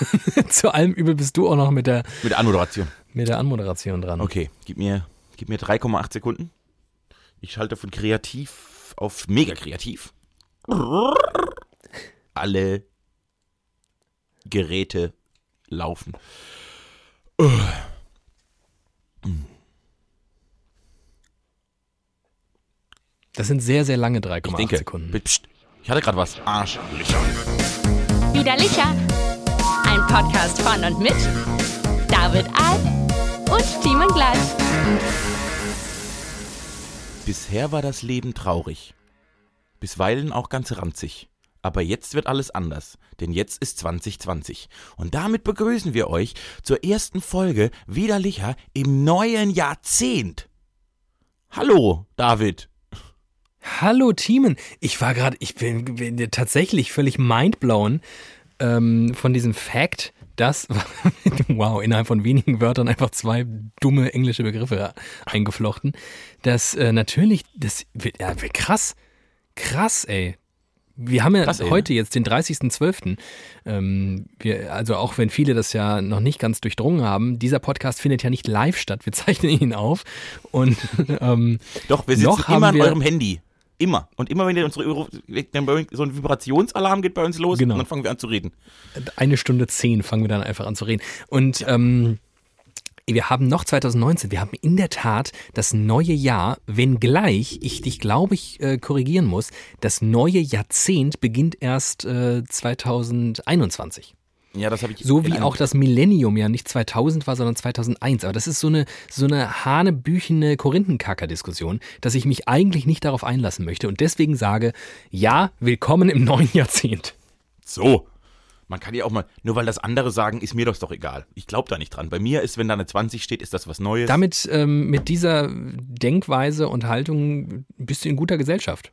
Zu allem Übel bist du auch noch mit der, Mit der Anmoderation. mit der Anmoderation dran. Okay, gib mir, gib mir 3,8 Sekunden. Ich schalte von kreativ auf mega kreativ. Alle Geräte laufen. Das sind sehr, sehr lange Ich 3,8 denke, Sekunden. Psst, ich hatte gerade was. Arsch. Widerlicher. Ein Podcast von und mit David Alf und Timon Gleich. Bisher war das Leben traurig. Bisweilen auch ganz ranzig. Aber jetzt wird alles anders, denn jetzt ist 2020. Und damit begrüßen wir euch zur ersten Folge Widerlicher im neuen Jahrzehnt. Hallo, David. Hallo Teamen, ich war gerade, ich bin, bin tatsächlich völlig mindblown ähm, von diesem Fact, dass, wow, innerhalb von wenigen Wörtern einfach zwei dumme englische Begriffe eingeflochten, dass äh, natürlich, das wird, ja, krass, krass, ey. Wir haben ja Krass, ey, heute jetzt den 30.12. Ähm, wir, also auch wenn viele das ja noch nicht ganz durchdrungen haben, dieser Podcast findet ja nicht live statt. Wir zeichnen ihn auf und ähm, Doch, wir sitzen Noch immer an eurem Handy. Immer. Und immer, wenn unsere so ein Vibrationsalarm geht bei uns los, Genau. dann fangen wir an zu reden. eine Stunde zehn fangen wir dann einfach an zu reden. Und ähm, wir haben noch 2019, wir haben in der Tat das neue Jahr, wenngleich ich dich, glaube ich, äh, korrigieren muss, das neue Jahrzehnt beginnt erst äh, 2021. Ja, das habe ich. So wie auch das Millennium ja nicht 2000 war, sondern 2001. Aber das ist so eine, so eine hanebüchene Korinthenkacker-Diskussion, dass ich mich eigentlich nicht darauf einlassen möchte und deswegen sage, ja, willkommen im neuen Jahrzehnt. So. Man kann ja auch mal, nur weil das andere sagen, ist mir das doch egal. Ich glaube da nicht dran. Bei mir ist, wenn da eine 20 steht, ist das was Neues. Damit, ähm, mit dieser Denkweise und Haltung bist du in guter Gesellschaft.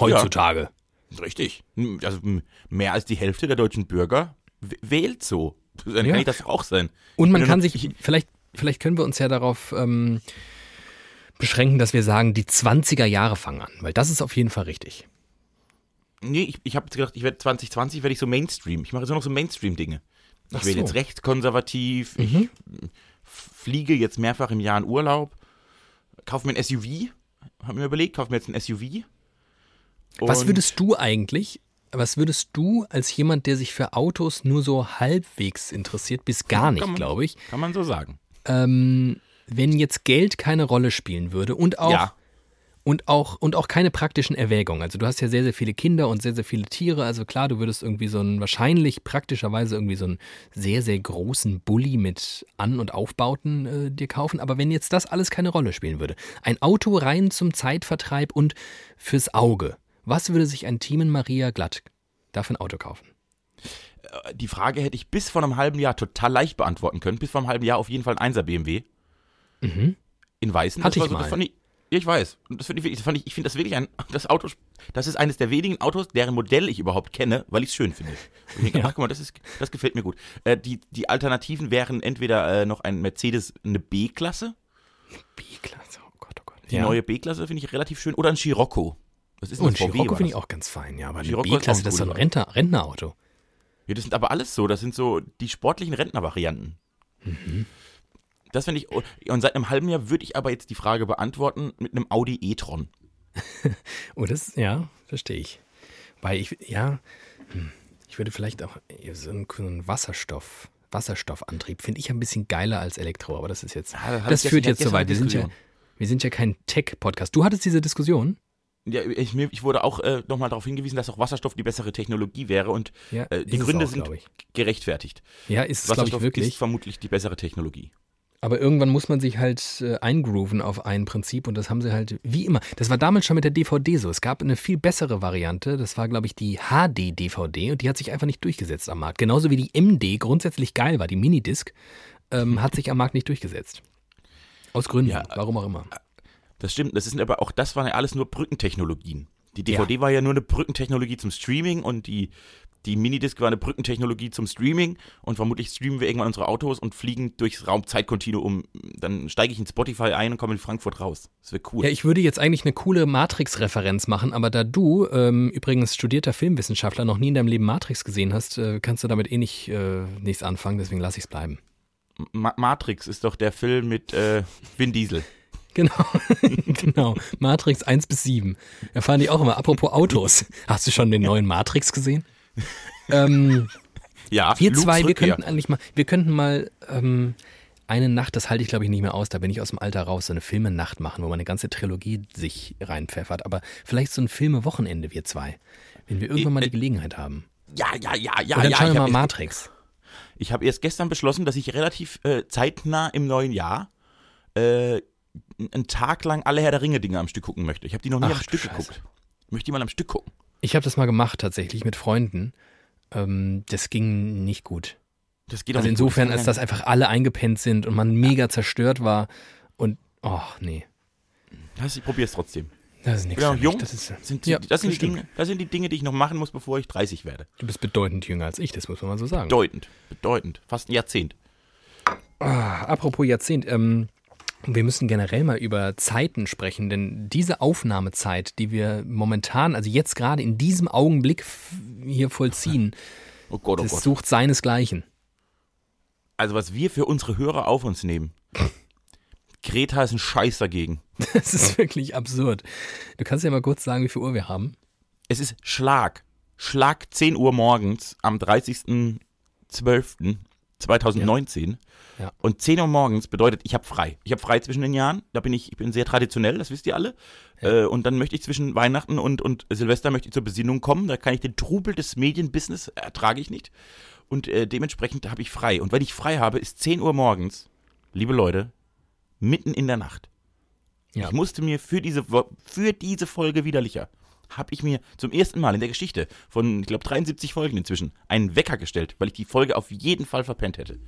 Heutzutage. Richtig. Also mehr als die Hälfte der deutschen Bürger wählt so. Dann Ja. kann ich das auch sein. Und man Ich kann nur- sich, vielleicht, vielleicht können wir uns ja darauf ähm, beschränken, dass wir sagen, die 20er Jahre fangen an, weil das ist auf jeden Fall richtig. Nee, ich, ich habe jetzt gedacht, ich werde 2020 werde ich so Mainstream. Ich mache jetzt nur noch so Mainstream-Dinge. Ich Ach werde so. jetzt rechtskonservativ. Ich Mhm. f- fliege jetzt mehrfach im Jahr in Urlaub. Kaufe mir ein SUV. Habe mir überlegt, kaufe mir jetzt ein SUV. Was würdest du eigentlich, was würdest du als jemand, der sich für Autos nur so halbwegs interessiert, bis gar nicht, glaube ich, Kann man so sagen. ähm, wenn jetzt Geld keine Rolle spielen würde und auch Ja. Und auch, und auch keine praktischen Erwägungen. Also du hast ja sehr, sehr viele Kinder und sehr, sehr viele Tiere. Also klar, du würdest irgendwie so einen, wahrscheinlich praktischerweise irgendwie so einen sehr, sehr großen Bulli mit An- und Aufbauten äh, dir kaufen. Aber wenn jetzt das alles keine Rolle spielen würde, ein Auto rein zum Zeitvertreib und fürs Auge, was würde sich ein Team in Maria Glatt dafür ein Auto kaufen? Die Frage hätte ich bis vor einem halben Jahr total leicht beantworten können. Bis vor einem halben Jahr auf jeden Fall ein 1er BMW. Mhm. In Weißen. Hatte ich so, mal. Ich, ja, ich weiß. Das, find ich, das fand ich, ich finde das wirklich ein, das Auto, das ist eines der wenigen Autos, deren Modell ich überhaupt kenne, weil ich es schön finde. Und Ich denke, Ja. ach, guck mal, das, ist, das gefällt mir gut. Äh, die, die Alternativen wären entweder äh, noch ein Mercedes, eine B-Klasse. B-Klasse, oh Gott, oh Gott. Die neue B-Klasse finde ich relativ schön. Oder ein Scirocco. Das ist Und ein. Scirocco finde ich das. auch ganz fein, ja. Aber eine B-Klasse, das ist doch ein. Rentner, Rentnerauto. Ja, das sind aber alles so. Das sind so die sportlichen Rentnervarianten. Mhm. Das finde ich. Und seit einem halben Jahr würde ich aber jetzt die Frage beantworten mit einem Audi e-tron. Oh, das, ja, verstehe ich. Weil ich, ja, hm, ich würde vielleicht auch so einen, so Wasserstoff, Wasserstoffantrieb finde ich ein bisschen geiler als Elektro, aber das ist jetzt, Ja, das ich führt jetzt so weit. Wir sind ja, wir sind ja kein Tech-Podcast. Du hattest diese Diskussion? Ja, ich, ich wurde auch äh, nochmal darauf hingewiesen, dass auch Wasserstoff die bessere Technologie wäre und Ja, äh, die Gründe auch, sind gerechtfertigt. Ja, ist es, glaube ich, Wasserstoff wirklich. ist vermutlich die bessere Technologie. Aber irgendwann muss man sich halt äh, eingrooven auf ein Prinzip und das haben sie halt, wie immer. Das war damals schon mit der DVD so. Es gab eine viel bessere Variante. Das war, glaube ich, die HD-DVD und die hat sich einfach nicht durchgesetzt am Markt. Genauso wie die MD grundsätzlich geil war, die Minidisc, ähm, hat sich am Markt nicht durchgesetzt. Aus Gründen, Ja, warum auch immer. Das stimmt, das sind aber auch, das waren ja alles nur Brückentechnologien. Die DVD war ja nur eine Brückentechnologie zum Streaming und die, die Minidisc war eine Brückentechnologie zum Streaming und vermutlich streamen wir irgendwann unsere Autos und fliegen durchs Raumzeitkontinuum. Dann steige ich in Spotify ein und komme in Frankfurt raus. Das wäre cool. Ja, ich würde jetzt eigentlich eine coole Matrix-Referenz machen, aber da du ähm, übrigens studierter Filmwissenschaftler noch nie in deinem Leben Matrix gesehen hast, äh, kannst du damit eh nicht äh, nichts anfangen, deswegen lasse ich es bleiben. Ma Matrix ist doch der Film mit äh, Vin Diesel. Genau, genau. Matrix 1 bis 7. Erfahren die auch immer. Apropos Autos. Hast du schon den neuen Matrix gesehen? ähm, Ja, wir Lukes zwei, wir Rückkehr. könnten eigentlich mal, wir könnten mal ähm, eine Nacht, das halte ich glaube ich nicht mehr aus, da bin ich aus dem Alter raus, so eine Filmenacht machen, wo man eine ganze Trilogie sich reinpfeffert. Aber vielleicht so ein Filmewochenende, wir zwei. Wenn wir irgendwann mal die Gelegenheit haben. Ja, ja, ja, ja, Und dann ja. schauen Ich wir mal habe Matrix. hab erst gestern beschlossen, dass ich relativ äh, zeitnah im neuen Jahr äh, einen Tag lang alle Herr der Ringe Dinge am Stück gucken möchte. Ich habe die noch nie Ach, am Stück Scheiße. geguckt. Ich möchte die mal am Stück gucken. Ich habe das mal gemacht tatsächlich mit Freunden. Ähm, das ging nicht gut. Das geht Also auch nicht gut. insofern, als dass einfach alle eingepennt sind und man mega zerstört war. Und, oh, nee. Das, ich probiere es trotzdem. Das ist nichts bin auch für mich. jung. Das ist, Sind, Ja, das, sind. Dinge, das sind die Dinge, die ich noch machen muss, bevor ich 30 werde. du bist bedeutend jünger als ich, das muss man mal so sagen. Bedeutend, bedeutend. Fast ein Jahrzehnt. Ah, apropos Jahrzehnt, ähm, wir müssen generell mal über Zeiten sprechen, denn diese Aufnahmezeit, die wir momentan, also jetzt gerade in diesem Augenblick hier vollziehen, Oh Gott, oh das Gott. sucht seinesgleichen. Also was wir für unsere Hörer auf uns nehmen. Greta ist ein Scheiß dagegen. Das ist wirklich absurd. Du kannst ja mal kurz sagen, wie viel Uhr wir haben. Es ist Schlag. Schlag 10 Uhr morgens am 30.12.2019. Ja. Und 10 Uhr morgens bedeutet, ich habe frei. Ich habe frei zwischen den Jahren. Da bin ich, ich bin sehr traditionell, das wisst ihr alle. Äh, und dann möchte ich zwischen Weihnachten und, und Silvester möchte ich zur Besinnung kommen. Da kann ich den Trubel des Medienbusiness ertrage ich nicht. Und äh, dementsprechend habe ich frei. Und wenn ich frei habe, ist 10 Uhr morgens, liebe Leute, mitten in der Nacht. Ja. Ich musste mir für diese, für diese Folge widerlicher, habe ich mir zum ersten Mal in der Geschichte von, ich glaube, 73 Folgen inzwischen, einen Wecker gestellt, weil ich die Folge auf jeden Fall verpennt hätte.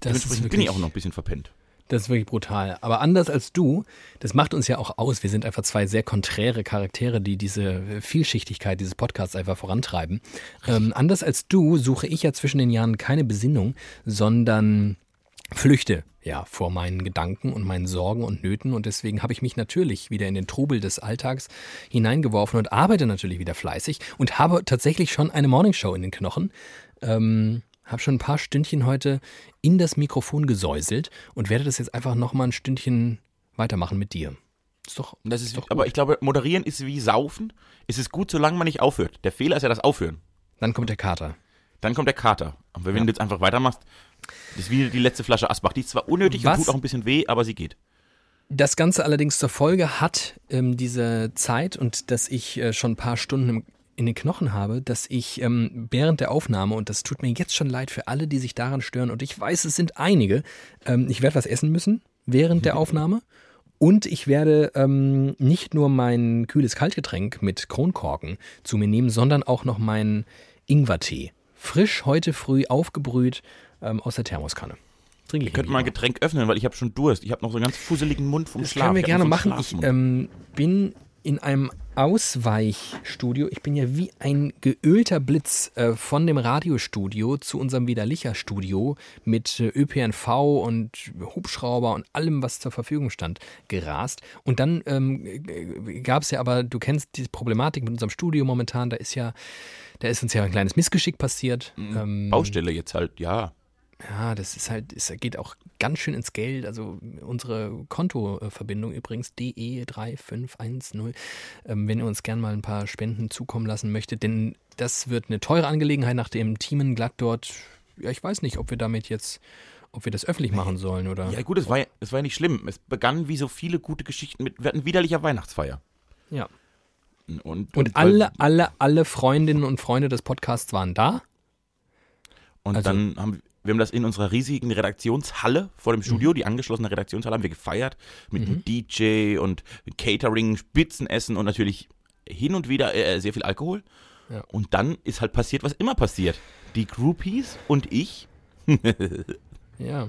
Das ist, Dementsprechend bin ich wirklich, auch noch ein bisschen verpennt. das ist wirklich brutal. Aber anders als du, das macht uns ja auch aus. Wir sind einfach zwei sehr konträre Charaktere, die diese Vielschichtigkeit dieses Podcasts einfach vorantreiben. Ähm, anders als du suche ich ja zwischen den Jahren keine Besinnung, sondern flüchte ja vor meinen Gedanken und meinen Sorgen und Nöten und deswegen habe ich mich natürlich wieder in den Trubel des Alltags hineingeworfen und arbeite natürlich wieder fleißig und habe tatsächlich schon eine Morningshow in den Knochen. Ähm, habe schon ein paar Stündchen heute in das Mikrofon gesäuselt und werde das jetzt einfach nochmal ein Stündchen weitermachen mit dir. Ist doch, das ist, doch gut. aber ich glaube, moderieren ist wie saufen. Es ist gut, solange man nicht aufhört. Der Fehler ist ja das Aufhören. Dann kommt der Kater. Dann kommt der Kater. Und wenn du jetzt einfach weitermachst, das ist wie die letzte Flasche Asbach. Die ist zwar unnötig Was? und tut auch ein bisschen weh, aber sie geht. Das Ganze allerdings zur Folge hat ähm, diese Zeit und dass ich äh, schon ein paar Stunden im, in den Knochen habe, dass ich ähm, während der Aufnahme, und das tut mir jetzt schon leid für alle, die sich daran stören, und ich weiß, es sind einige, ähm, ich werde was essen müssen während der Aufnahme. Und ich werde ähm, nicht nur mein kühles Kaltgetränk mit Kronkorken zu mir nehmen, sondern auch noch meinen Ingwertee. Frisch heute früh aufgebrüht ähm, aus der Thermoskanne. Trinke ich könnte mal ein Getränk öffnen, weil ich habe schon Durst. Ich habe noch so einen ganz fusseligen Mund vom Das Schlaf. können wir gerne so machen. Ich ähm, bin in einem Ausweichstudio. Ich bin ja wie ein geölter Blitz äh, von dem Radiostudio zu unserem Widerlicher-Studio mit äh, ÖPNV und Hubschrauber und allem, was zur Verfügung stand, gerast. Und dann ähm, gab es ja aber, du kennst die Problematik mit unserem Studio momentan, da ist ja, da ist uns ja ein kleines Missgeschick passiert. Ähm, Baustelle jetzt halt, ja. Ja, das ist halt, es geht auch ganz schön ins Geld. Also unsere Kontoverbindung übrigens DE3510, ähm, wenn ihr uns gern mal ein paar Spenden zukommen lassen möchtet, denn das wird eine teure Angelegenheit, nachdem Teamen glatt dort, ja, ich weiß nicht, ob wir damit jetzt, ob wir das öffentlich machen sollen oder. Ja gut, es war, ja- es war ja nicht schlimm. Es begann wie so viele gute Geschichten mit, wir hatten widerlicher Weihnachtsfeier. Ja. Und, Und alle, alle, alle Freundinnen und Freunde des Podcasts waren da. Und Also- dann haben wir haben das in unserer riesigen Redaktionshalle vor dem Mhm. Studio, die angeschlossene Redaktionshalle, haben wir gefeiert mit einem DJ und Catering, Spitzenessen und natürlich hin und wieder äh, sehr viel Alkohol. Ja. Und dann ist halt passiert, was immer passiert. Die Groupies und ich. Ja.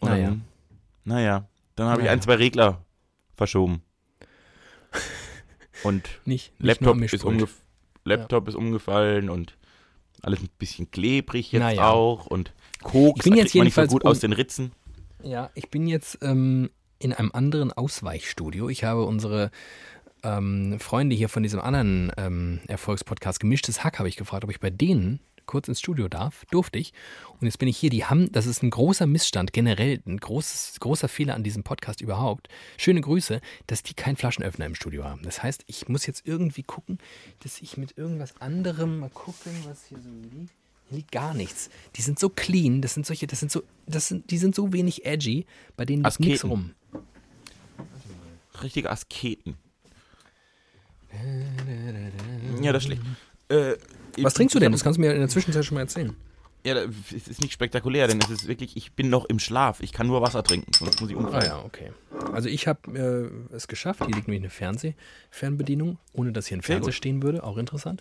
Und Naja. Dann, naja, dann habe ich Naja. ein, zwei Regler verschoben. Und Nicht, nicht Laptop ist ungefähr. Laptop ist umgefallen und alles ein bisschen klebrig jetzt Naja. auch und Koks Ich bin jetzt nicht so jedenfalls gut um- aus den Ritzen. Ja, ich bin jetzt ähm, in einem anderen Ausweichstudio. Ich habe unsere ähm, Freunde hier von diesem anderen ähm, Erfolgspodcast Gemischtes Hack habe ich gefragt, ob ich bei denen kurz ins Studio darf. Durfte ich. Und jetzt bin ich hier. Die haben, das ist ein großer Missstand, generell ein großes, großer Fehler an diesem Podcast überhaupt. Schöne Grüße, dass die keinen Flaschenöffner im Studio haben. Das heißt, ich muss jetzt irgendwie gucken, dass ich mit irgendwas anderem mal gucken, was hier so liegt. Hier liegt gar nichts. Die sind so clean, das sind solche, das sind so, das sind, die sind so wenig edgy, bei denen liegt nichts Asketen. rum. Richtige Asketen. Ja, das ist schlecht. Äh, Was trinkst du denn? Das kannst du mir in der Zwischenzeit schon mal erzählen. Ja, es ist nicht spektakulär, denn es ist wirklich, ich bin noch im Schlaf. Ich kann nur Wasser trinken, sonst muss ich Ah umfallen. ja, okay. Also ich habe äh, es geschafft. Hier liegt nämlich eine Fernsehfernbedienung, ohne dass hier ein Fernseher stehen würde. Auch interessant.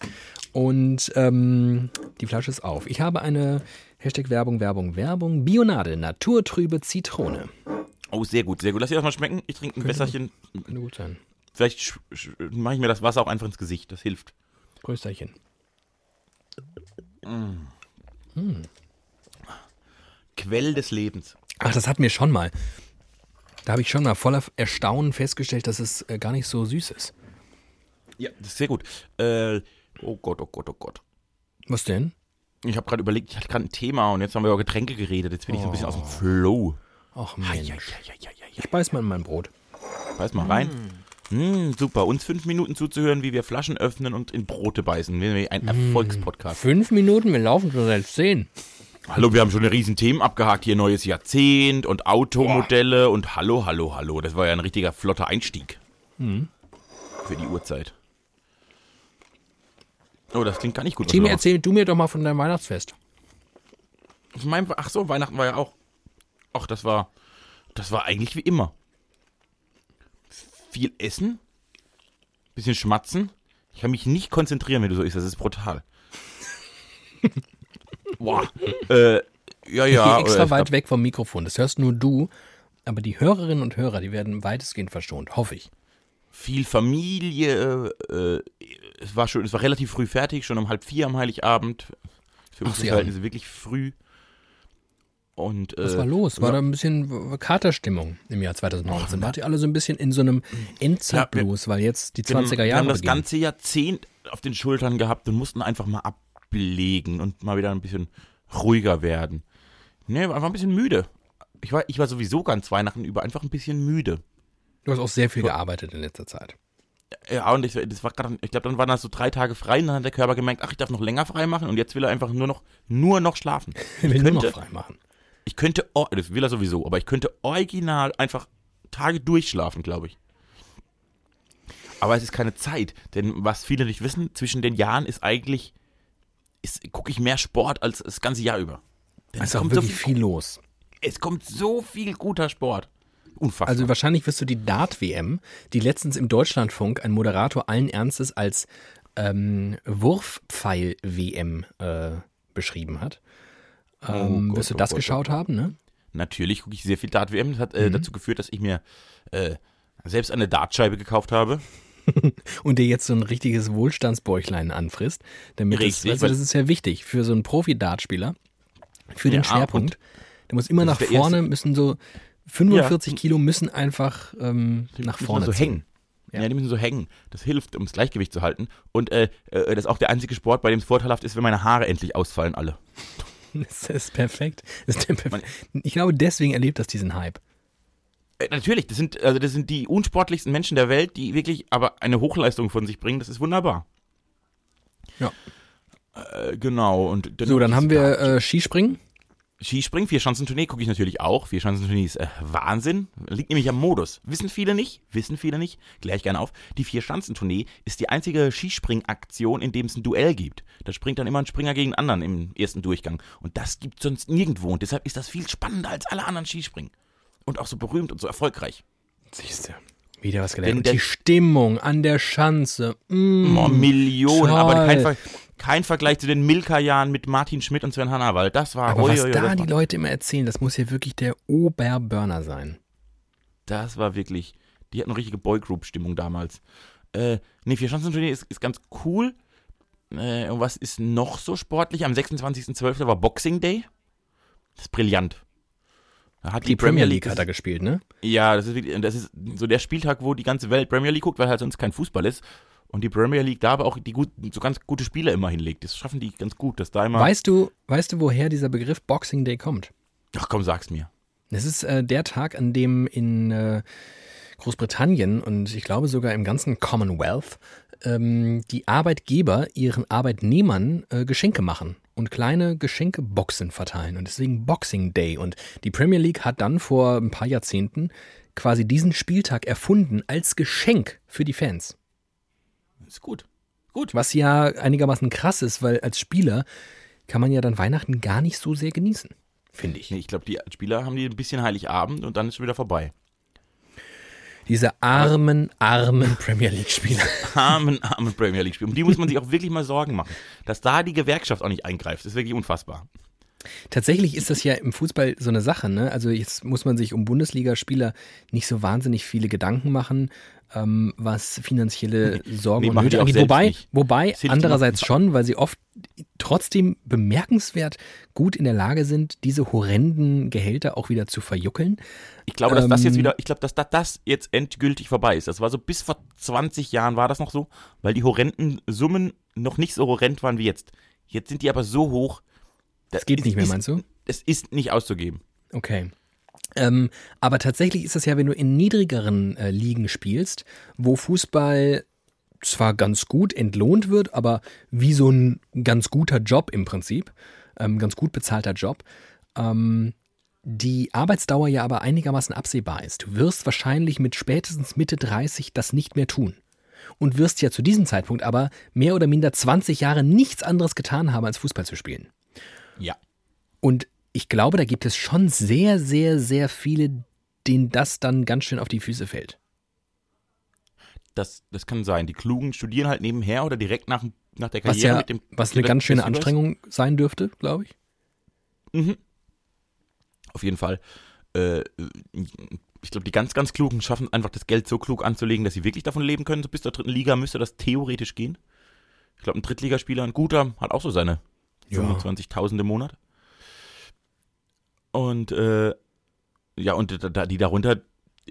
Und ähm, die Flasche ist auf. Ich habe eine Hashtag Werbung, Werbung, Werbung. Bionade, naturtrübe Zitrone. Oh, sehr gut, sehr gut. Lass dir das mal schmecken. Ich trinke ein Wässerchen. Könnte gut sein. Vielleicht mache ich mir das Wasser auch einfach ins Gesicht. Das hilft. Größterchen. Quell des Lebens. Ach, das hatten wir schon mal. Da habe ich schon mal voller Erstaunen festgestellt, dass es äh, gar nicht so süß ist. Ja, das ist sehr gut. Äh, oh Gott, oh Gott, oh Gott. Was denn? Ich habe gerade überlegt, ich hatte gerade ein Thema und jetzt haben wir über Getränke geredet. Jetzt bin ich so ein bisschen aus dem Flow. Ach Mensch. Ich beiß mal in mein Brot. Beiß mal rein. Mm, super, uns fünf Minuten zuzuhören, wie wir Flaschen öffnen und in Brote beißen. Wir- Ein Erfolgspodcast. Fünf Minuten, wir laufen schon seit zehn. Hallo, wir haben schon eine riesen Themen abgehakt hier. Neues Jahrzehnt und Automodelle und hallo, hallo, hallo. Das war ja ein richtiger flotter Einstieg. Für die Uhrzeit. Oh, das klingt gar nicht gut. machst. erzähl du mir doch mal von deinem Weihnachtsfest. Von meinem, ach so, Weihnachten war ja auch. Ach, das war, das war eigentlich wie immer. Viel essen, bisschen schmatzen. Ich kann mich nicht konzentrieren, wenn du so isst. Das ist brutal. Boah. äh, ja, ja. Hier extra äh, weit weg vom Mikrofon. Das hörst nur du. Aber die Hörerinnen und Hörer, die werden weitestgehend verschont, hoffe ich. viel Familie. Äh, es war schon, es war relativ früh fertig, schon um halb vier am Heiligabend. Für uns ist ja. halt wirklich früh. Und, Was äh, war los? War ja. da ein bisschen Katerstimmung im Jahr 2019? Wart ihr alle so ein bisschen in so einem Endzeitblues, weil jetzt die Wir haben- 20er Wir Jahre haben das beginnen? ganze Jahrzehnt auf den Schultern gehabt und mussten einfach mal ablegen und mal wieder ein bisschen ruhiger werden. Ne, war einfach ein bisschen müde. Ich war, ich war sowieso ganz Weihnachten über einfach ein bisschen müde. Du hast auch sehr viel gearbeitet in letzter Zeit. Ja, und ich, das war gerade, ich glaube, dann waren das so drei Tage frei und dann hat der Körper gemerkt, ach, ich darf noch länger frei machen und jetzt will er einfach nur noch, nur noch schlafen. Ich will nur noch könnte- frei machen. Ich könnte, das will er sowieso, aber ich könnte original einfach Tage durchschlafen, glaube ich. Aber es ist keine Zeit, denn was viele nicht wissen, zwischen den Jahren ist eigentlich, gucke ich mehr Sport als das ganze Jahr über. Denn Es es, kommt so wirklich viel, viel los. es kommt so viel guter Sport. Unfassbar. Also wahrscheinlich wirst du die Dart-WM, die letztens im Deutschlandfunk ein Moderator allen Ernstes als ähm, Wurfpfeil-WM äh, beschrieben hat. Ähm, Gott, wirst du oh das Gott, geschaut haben, ne? Natürlich gucke ich sehr viel Dart-WM. Das hat äh, Mhm. dazu geführt, dass ich mir äh, selbst eine Dartscheibe gekauft habe. Und dir jetzt so ein richtiges Wohlstandsbäuchlein anfrisst. Damit das, Richtig, weißt du, weil- das ist ja wichtig für so einen Profi-Dartspieler, für den Ja, Schwerpunkt. Der muss immer das nach vorne, müssen so 45 Kilo müssen einfach ähm, Die nach müssen vorne so ziehen. hängen. Ja. Ja. die müssen so hängen. Das hilft, um das Gleichgewicht zu halten. Und äh, äh, das ist auch der einzige Sport, bei dem es vorteilhaft ist, wenn meine Haare endlich ausfallen alle. Das ist perfekt. Das ist der perf ich glaube, deswegen erlebt das diesen Hype. Äh, natürlich, das sind, also das sind die unsportlichsten Menschen der Welt, die wirklich aber eine Hochleistung von sich bringen. Das ist wunderbar. Ja. Äh, genau. Und So, dann haben wir äh, Skispringen. Skispringen, Vierschanzentournee gucke ich natürlich auch. Vierschanzentournee ist äh, Wahnsinn. Liegt nämlich am Modus. Wissen viele nicht, wissen viele nicht. Klär ich gerne auf. Die Vierschanzentournee ist die einzige Skispringaktion, in dem es ein Duell gibt. Da springt dann immer ein Springer gegen einen anderen im ersten Durchgang. Und das gibt sonst nirgendwo. Und deshalb ist das viel spannender als alle anderen Skispringen. Und auch so berühmt und so erfolgreich. Siehst du. Wieder was gelernt. Und der- die Stimmung an der Schanze. Mm. Oh, Millionen, aber toll. kein, Ver kein Vergleich zu den Milka-Jahren mit Martin Schmidt und Sven Hannawald. Das war, Aber ui, was ui, da die Leute immer erzählen, das muss ja wirklich der Oberburner sein. das war wirklich, die hatten eine richtige Boygroup-Stimmung damals. Äh, nee, Vierschanzentournee ist, ist ganz cool. Äh, und was ist noch so sportlich? Am 26.12. war Boxing Day. Das ist brillant. Da hat die, die Premier League hat er gespielt, ne? Ja, das ist, das ist so der Spieltag, wo die ganze Welt Premier League guckt, weil halt sonst kein Fußball ist. Und die Premier League da aber auch die gut, so ganz gute Spieler immer hinlegt. Das schaffen die ganz gut, dass da immer. Weißt du, weißt du, woher dieser Begriff Boxing Day kommt? Ach komm, sag's mir. Es ist äh, der Tag, an dem in äh, Großbritannien und ich glaube sogar im ganzen Commonwealth ähm, die Arbeitgeber ihren Arbeitnehmern äh, Geschenke machen und kleine Geschenkeboxen verteilen und deswegen Boxing Day. Und die Premier League hat dann vor ein paar Jahrzehnten quasi diesen Spieltag erfunden als Geschenk für die Fans. Ist gut. Gut. Was ja einigermaßen krass ist, weil als Spieler kann man ja dann Weihnachten gar nicht so sehr genießen, finde ich. Nee, ich glaube, die Spieler haben die ein bisschen Heiligabend und dann ist es wieder vorbei. Diese armen, armen Premier League-Spieler. Armen, armen Premier League-Spieler. Um die muss man sich auch wirklich mal Sorgen machen. Dass da die Gewerkschaft auch nicht eingreift, ist wirklich unfassbar. Tatsächlich ist das ja im Fußball so eine Sache. Ne? Also jetzt muss man sich um Bundesligaspieler nicht so wahnsinnig viele Gedanken machen, ähm, was finanzielle Sorgen nee, und Nöte angeht. Wobei, wobei andererseits schon, weil sie oft trotzdem bemerkenswert gut in der Lage sind, diese horrenden Gehälter auch wieder zu verjuckeln. Ich glaube, dass ähm, das jetzt ähm, wieder, ich glaube, dass das jetzt endgültig vorbei ist. Das war so bis vor 20 Jahren war das noch so, weil die horrenden Summen noch nicht so horrend waren wie jetzt. Jetzt sind die aber so hoch. Das geht nicht mehr, ist, meinst du? Es ist nicht auszugeben. Okay. Ähm, aber tatsächlich ist das ja, wenn du in niedrigeren äh, Ligen spielst, wo Fußball zwar ganz gut entlohnt wird, aber wie so ein ganz guter Job im Prinzip, ähm, ganz gut bezahlter Job, ähm, die Arbeitsdauer ja aber einigermaßen absehbar ist. Du wirst wahrscheinlich mit spätestens Mitte 30 das nicht mehr tun. Und wirst ja zu diesem Zeitpunkt aber mehr oder minder 20 Jahre nichts anderes getan haben, als Fußball zu spielen. Ja. Und ich glaube, da gibt es schon sehr, sehr, sehr viele, denen das dann ganz schön auf die Füße fällt. Das, das kann sein. Die Klugen studieren halt nebenher oder direkt nach, nach der Karriere was ja, mit dem. Was eine ganz schöne Anstrengung sein dürfte, glaube ich. Mhm. Auf jeden Fall. Äh, ich glaube, die ganz, ganz Klugen schaffen einfach das Geld so klug anzulegen, dass sie wirklich davon leben können. So bis zur dritten Liga müsste das theoretisch gehen. Ich glaube, ein Drittligaspieler, ein guter, hat auch so seine ja. 25.000 im Monat. Und äh, ja, und die darunter,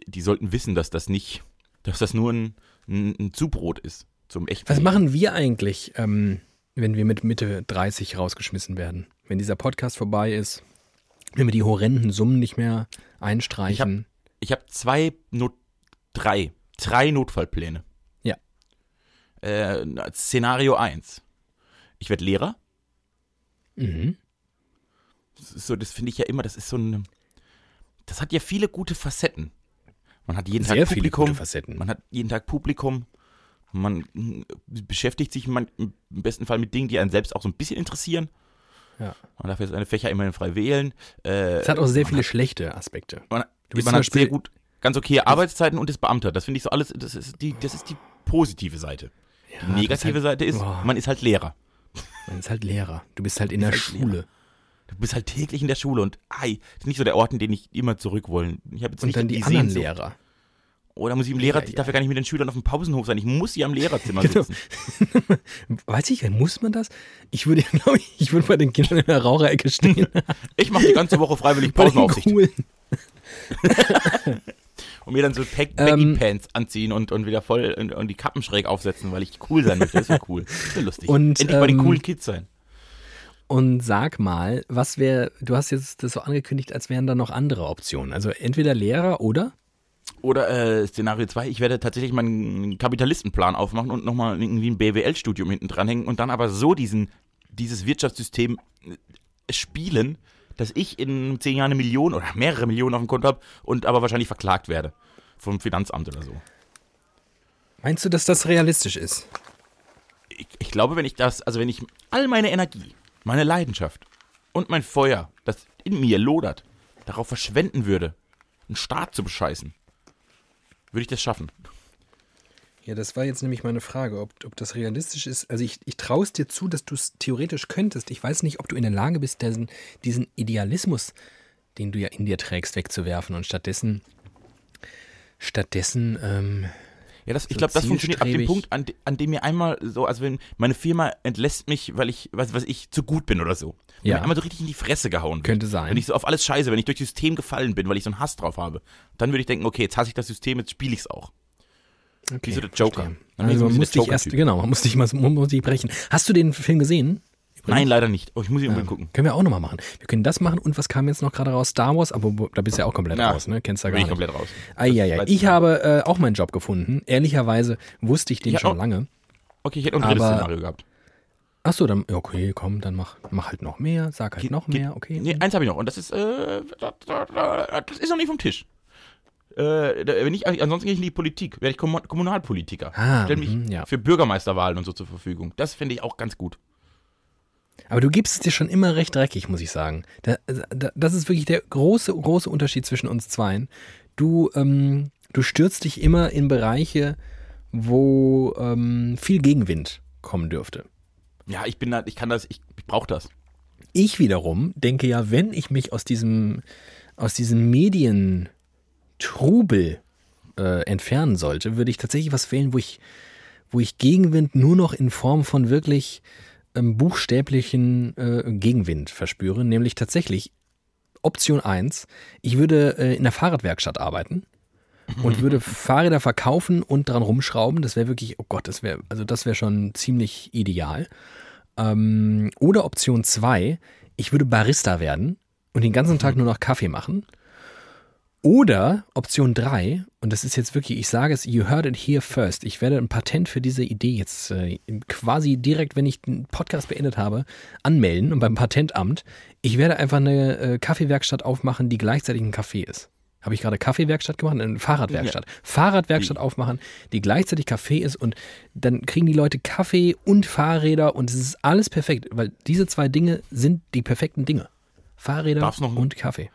die sollten wissen, dass das nicht, dass das nur ein, ein, ein Zubrot ist zum echten. Was machen wir eigentlich, ähm, wenn wir mit Mitte 30 rausgeschmissen werden? Wenn dieser Podcast vorbei ist, wenn wir die horrenden Summen nicht mehr einstreichen? Ich habe hab zwei, Not, drei, drei Notfallpläne. Ja. Äh, Szenario 1. Ich werde Lehrer. Mhm so, das finde ich ja immer, das ist so ein, das hat ja viele gute Facetten. Man hat jeden Sehr Tag Publikum, Facetten. man hat jeden Tag Publikum, man beschäftigt sich man, im besten Fall mit Dingen, die einen selbst auch so ein bisschen interessieren. Ja. Man darf jetzt seine Fächer immerhin frei wählen. Äh, es hat auch sehr viele hat, schlechte Aspekte. Man, man hat sehr gut, ganz okay Arbeitszeiten und ist Beamter. Das finde ich so alles, das ist die, das ist die positive Seite. Ja, die negative halt, Seite ist, boah. man ist halt Lehrer. Man ist halt Lehrer. Du bist halt in der halt Schule. Lehrer. Du bist halt täglich in der Schule und ei, das ist nicht so der Ort, in den ich immer zurück wollen. Ich jetzt und nicht dann die, die anderen Sehnsucht. Lehrer. Oder muss ich im Lehrer, ja, ich darf ja gar nicht mit den Schülern auf dem Pausenhof sein, ich muss hier am Lehrerzimmer genau. sitzen. Weiß ich, muss man das? Ich würde, glaube ich, ich würde bei den Kindern in der Raucherecke stehen. ich mache die ganze Woche freiwillig Pausenaufsicht. Und mir dann so Baggy ähm, Pants anziehen und, und wieder voll und, und, die Kappen schräg aufsetzen, weil ich cool sein möchte. Das ist ja cool. Das ist ja lustig. Und, Endlich ähm, bei den coolen Kids sein. Und sag mal, was wäre, du hast jetzt das so angekündigt, als wären da noch andere Optionen. Also entweder Lehrer oder? Oder äh, Szenario 2, ich werde tatsächlich meinen Kapitalistenplan aufmachen und nochmal irgendwie ein BWL-Studium hinten dranhängen und dann aber so diesen, dieses Wirtschaftssystem äh, spielen, dass ich in zehn Jahren eine Million oder mehrere Millionen auf dem Konto habe und aber wahrscheinlich verklagt werde vom Finanzamt oder so. Meinst du, dass das realistisch ist? Ich, ich glaube, wenn ich das, also wenn ich all meine Energie meine Leidenschaft und mein Feuer, das in mir lodert, darauf verschwenden würde, einen Staat zu bescheißen, würde ich das schaffen. Ja, das war jetzt nämlich meine Frage, ob, ob das realistisch ist. Also ich, ich traue es dir zu, dass du es theoretisch könntest. Ich weiß nicht, ob du in der Lage bist, diesen, diesen Idealismus, den du ja in dir trägst, wegzuwerfen und stattdessen, stattdessen ähm, Ja, das, ich So glaube, das funktioniert ab dem. Punkt, an, an dem mir einmal so, also wenn meine Firma entlässt mich, weil ich, was, was ich zu gut bin oder so. Wenn Ja. mir einmal so richtig in die Fresse gehauen wird. Könnte sein. Wenn ich so auf alles scheiße, wenn ich durch das System gefallen bin, weil ich so einen Hass drauf habe, dann würde ich denken, okay, jetzt hasse ich das System, jetzt spiele ich's auch. Okay, Wie so der Joker. ich Also man muss dich erst, genau, man muss dich mal, man muss dich brechen. Hast du den Film gesehen? Nein, leider nicht. Oh, ich muss ihn unbedingt Ja. gucken. Können wir auch nochmal machen. Wir können das machen und was kam jetzt noch gerade raus? Star Wars, aber da bist du ja auch komplett Ja, raus, ne? Kennst du ja Bin gar ich nicht. komplett raus. Eieiei. Das- Ich habe äh, auch meinen Job gefunden. Ehrlicherweise wusste ich den Ja, schon oh. lange. Okay, ich hätte auch ein drittes Szenario gehabt. Ach so, dann ja, okay, komm, dann mach, mach halt noch mehr, sag halt Geht- noch mehr, okay. Nee, eins habe ich noch. Und das ist, äh, das, ist noch nicht vom Tisch. Äh, wenn ich, ansonsten gehe ich in die Politik. Werde ich Kommun- Kommunalpolitiker. Ah, Stell mich mhm, ja. für Bürgermeisterwahlen und so zur Verfügung. Das finde ich auch ganz gut. Aber du gibst es dir schon immer recht dreckig, muss ich sagen. Da, da, das ist wirklich der große, große Unterschied zwischen uns zweien. Du, ähm, du stürzt dich immer in Bereiche, wo ähm, viel Gegenwind kommen dürfte. Ja, ich bin da, ich kann das, ich, ich brauche das. Ich wiederum denke ja, wenn ich mich aus diesem, aus diesem Medientrubel äh, entfernen sollte, würde ich tatsächlich was wählen, wo ich, wo ich Gegenwind nur noch in Form von wirklich ähm, buchstäblichen äh, Gegenwind verspüre, nämlich tatsächlich Option 1, ich würde äh, in der Fahrradwerkstatt arbeiten und würde Fahrräder verkaufen und dran rumschrauben. Das wäre wirklich, oh Gott, das wäre, also das wäre schon ziemlich ideal. Ähm, oder Option 2, ich würde Barista werden und den ganzen Tag nur noch Kaffee machen. Oder Option 3, und das ist jetzt wirklich, ich sage es, you heard it here first. Ich werde ein Patent für diese Idee jetzt äh, quasi direkt, wenn ich den Podcast beendet habe, anmelden und beim Patentamt. Ich werde einfach eine äh, Kaffeewerkstatt aufmachen, die gleichzeitig ein Café ist. Habe ich gerade Kaffeewerkstatt gemacht? Eine Fahrradwerkstatt. Fahrradwerkstatt aufmachen, die gleichzeitig Café ist und dann kriegen die Leute Kaffee und Fahrräder und es ist alles perfekt, weil diese zwei Dinge sind die perfekten Dinge. Fahrräder und Kaffee.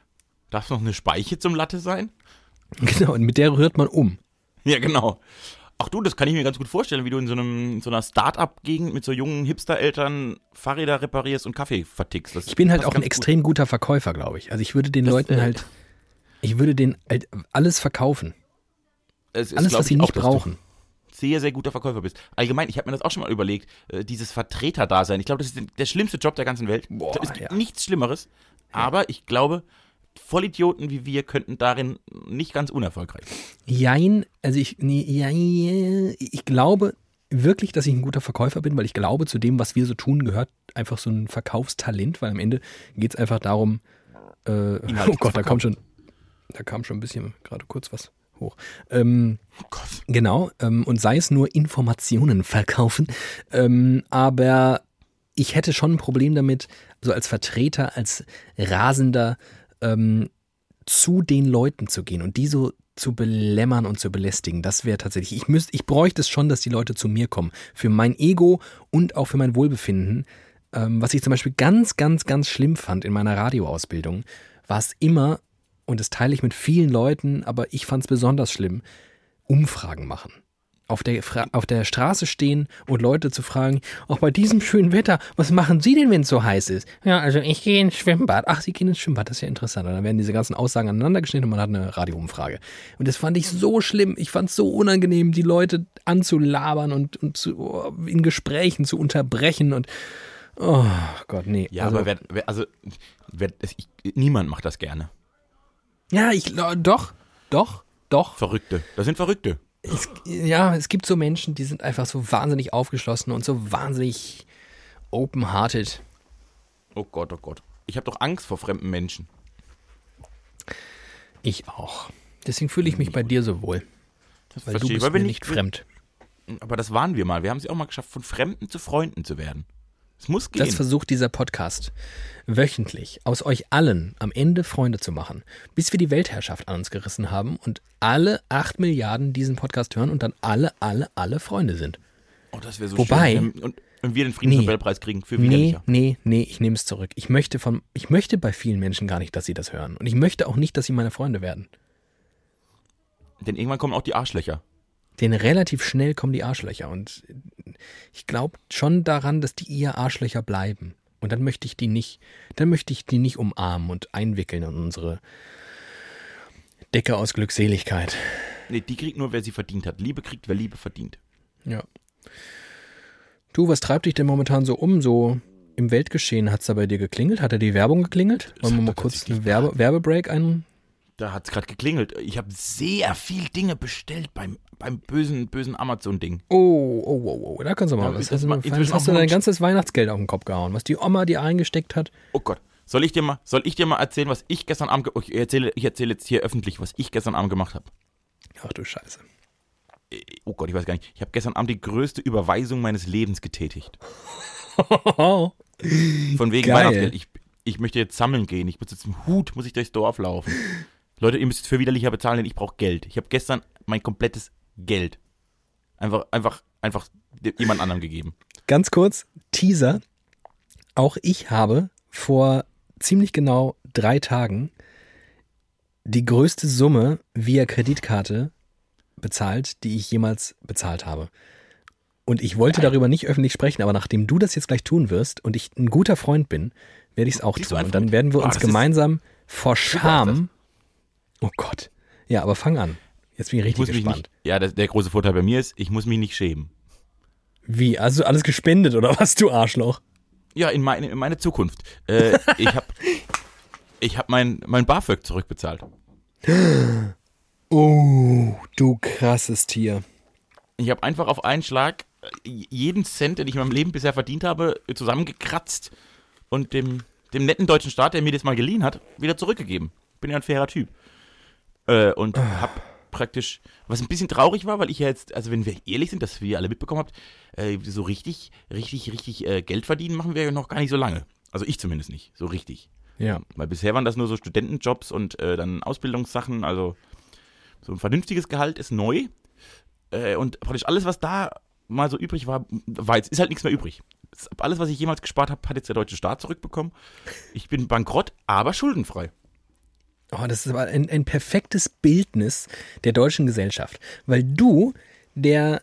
Darf noch eine Speiche zum Latte sein? Genau, und mit der rührt man um. Ja, genau. Ach du, das kann ich mir ganz gut vorstellen, wie du in so einem in so einer Start-up-Gegend mit so jungen Hipster-Eltern Fahrräder reparierst und Kaffee vertickst. Das Ich bin halt auch ein gut. extrem guter Verkäufer, glaube ich. Also ich würde den Das, Leuten äh, halt, ich würde denen halt alles verkaufen. Ist, Alles, was sie ich, auch, nicht du brauchen. Sehr, sehr guter Verkäufer bist. Allgemein, ich habe mir das auch schon mal überlegt, äh, dieses Vertreter-Dasein. Ich glaube, das ist der schlimmste Job der ganzen Welt. Boah, es gibt ja. nichts Schlimmeres. Aber ich glaube, Vollidioten wie wir könnten darin nicht ganz unerfolgreich sein. Jein, also ich, nee, jein, ich glaube wirklich, dass ich ein guter Verkäufer bin, weil ich glaube, zu dem, was wir so tun, gehört einfach so ein Verkaufstalent, weil am Ende geht es einfach darum, äh, oh Gott, da verkaufen. kommt schon, da kam schon ein bisschen gerade kurz was hoch. Ähm, Oh Gott. Genau, ähm, und sei es nur Informationen verkaufen. Ähm, aber ich hätte schon ein Problem damit, so als Vertreter, als Rasender ähm, zu den Leuten zu gehen und die so zu belämmern und zu belästigen. Das wäre tatsächlich, ich müsste, ich bräuchte es schon, dass die Leute zu mir kommen. Für mein Ego und auch für mein Wohlbefinden. Ähm, was ich zum Beispiel ganz, ganz, ganz schlimm fand in meiner Radioausbildung, war es immer, und das teile ich mit vielen Leuten, aber ich fand es besonders schlimm, Umfragen machen. Auf der, Fra auf der Straße stehen und Leute zu fragen, auch bei diesem schönen Wetter, was machen Sie denn, wenn es so heiß ist? Ja, also ich gehe ins Schwimmbad. Ach, Sie gehen ins Schwimmbad, das ist ja interessant. Und dann werden diese ganzen Aussagen aneinander geschnitten und man hat eine Radioumfrage. Und das fand ich so schlimm. Ich fand es so unangenehm, die Leute anzulabern und, und zu, oh, in Gesprächen zu unterbrechen und oh Gott, nee. Ja, also, aber wer, wer, also wer, ich, niemand macht das gerne. ja, ich doch, doch, doch. Verrückte. Das sind Verrückte. Es, ja, es gibt so Menschen, die sind einfach so wahnsinnig aufgeschlossen und so wahnsinnig open-hearted. Oh Gott, oh Gott. Ich habe doch Angst vor fremden Menschen. Ich auch. Deswegen fühle ich mich bei dir so wohl. Das Weil du verstehe bist weil mir nicht fremd. Aber das waren wir mal. Wir haben es ja auch mal geschafft, von Fremden zu Freunden zu werden. Es muss gehen. Das versucht dieser Podcast wöchentlich aus euch allen am Ende Freunde zu machen, bis wir die Weltherrschaft an uns gerissen haben und alle acht Milliarden diesen Podcast hören und dann alle, alle, alle Freunde sind. oh, das wäre so Wobei- schön. Und, und wir den Friedensnobelpreis kriegen für Nee, widerlicher. nee, nee, ich nehme es zurück. Ich möchte von, ich möchte bei vielen Menschen gar nicht, dass sie das hören. Und ich möchte auch nicht, dass sie meine Freunde werden. Denn irgendwann kommen auch die Arschlöcher. Denn relativ schnell kommen die Arschlöcher. Und ich glaube schon daran, dass die eher Arschlöcher bleiben. Und dann möchte ich die nicht, dann möchte ich die nicht umarmen und einwickeln in unsere Decke aus Glückseligkeit. Nee, die kriegt nur, wer sie verdient hat. Liebe kriegt, wer Liebe verdient. Ja. Du, was treibt dich denn momentan so um? So im Weltgeschehen hat es da bei dir geklingelt? Hat er die Werbung geklingelt? Wollen wir mal kurz einen Werbe Werbebreak ein? Da hat es gerade geklingelt. Ich habe sehr viel Dinge bestellt beim, beim bösen, bösen Amazon-Ding. Oh, oh, oh, oh, da kannst du mal Ja, was. das Also, ma- hast inzwischen du dein mal- ganzes Weihnachtsgeld auf den Kopf gehauen, was die Oma dir eingesteckt hat? Oh Gott. Soll ich dir mal, soll ich dir mal erzählen, was ich gestern Abend, oh, ich erzähle, ich erzähle jetzt hier öffentlich, was ich gestern Abend gemacht habe. Ach du Scheiße. Oh Gott, ich weiß gar nicht. Ich habe gestern Abend die größte Überweisung meines Lebens getätigt. Von wegen Geil. Weihnachtsgeld. Ich, ich möchte jetzt sammeln gehen. Ich muss jetzt im Hut, muss ich durchs Dorf laufen. Leute, ihr müsst für widerlicher bezahlen, denn ich brauche Geld. Ich habe gestern mein komplettes Geld einfach, einfach, einfach jemand anderem gegeben. Ganz kurz, Teaser. Auch ich habe vor ziemlich genau drei Tagen die größte Summe via Kreditkarte bezahlt, die ich jemals bezahlt habe. Und ich wollte darüber nicht öffentlich sprechen, aber nachdem du das jetzt gleich tun wirst und ich ein guter Freund bin, werde ich es auch tun. Und dann werden wir uns gemeinsam vor Scham. Oh Gott. Ja, aber fang an. Jetzt bin ich Ich richtig mich gespannt. nicht, ja, das, der große Vorteil bei mir ist, ich muss mich nicht schämen. Wie? Also alles gespendet oder was, du Arschloch? Ja, in meine, in meine Zukunft. Äh, ich habe ich hab mein, mein BAföG zurückbezahlt. Oh, du krasses Tier. Ich habe einfach auf einen Schlag äh, jeden Cent, den ich in meinem Leben bisher verdient habe, zusammengekratzt und dem, dem netten deutschen Staat, der mir das mal geliehen hat, wieder zurückgegeben. Bin ja ein fairer Typ. Äh, und hab praktisch, was ein bisschen traurig war, weil ich ja jetzt, also wenn wir ehrlich sind, dass wir alle mitbekommen habt, äh, so richtig, richtig, richtig äh, Geld verdienen machen wir ja noch gar nicht so lange. Also ich zumindest nicht, so richtig. Ja. Weil bisher waren das nur so Studentenjobs und äh, dann Ausbildungssachen, also so ein vernünftiges Gehalt ist neu. Äh, und praktisch alles, was da mal so übrig war, war jetzt, ist halt nichts mehr übrig. Alles, was ich jemals gespart habe, hat jetzt der deutsche Staat zurückbekommen. Ich bin bankrott, aber schuldenfrei. Oh, das ist aber ein, ein perfektes Bildnis der deutschen Gesellschaft. Weil du, der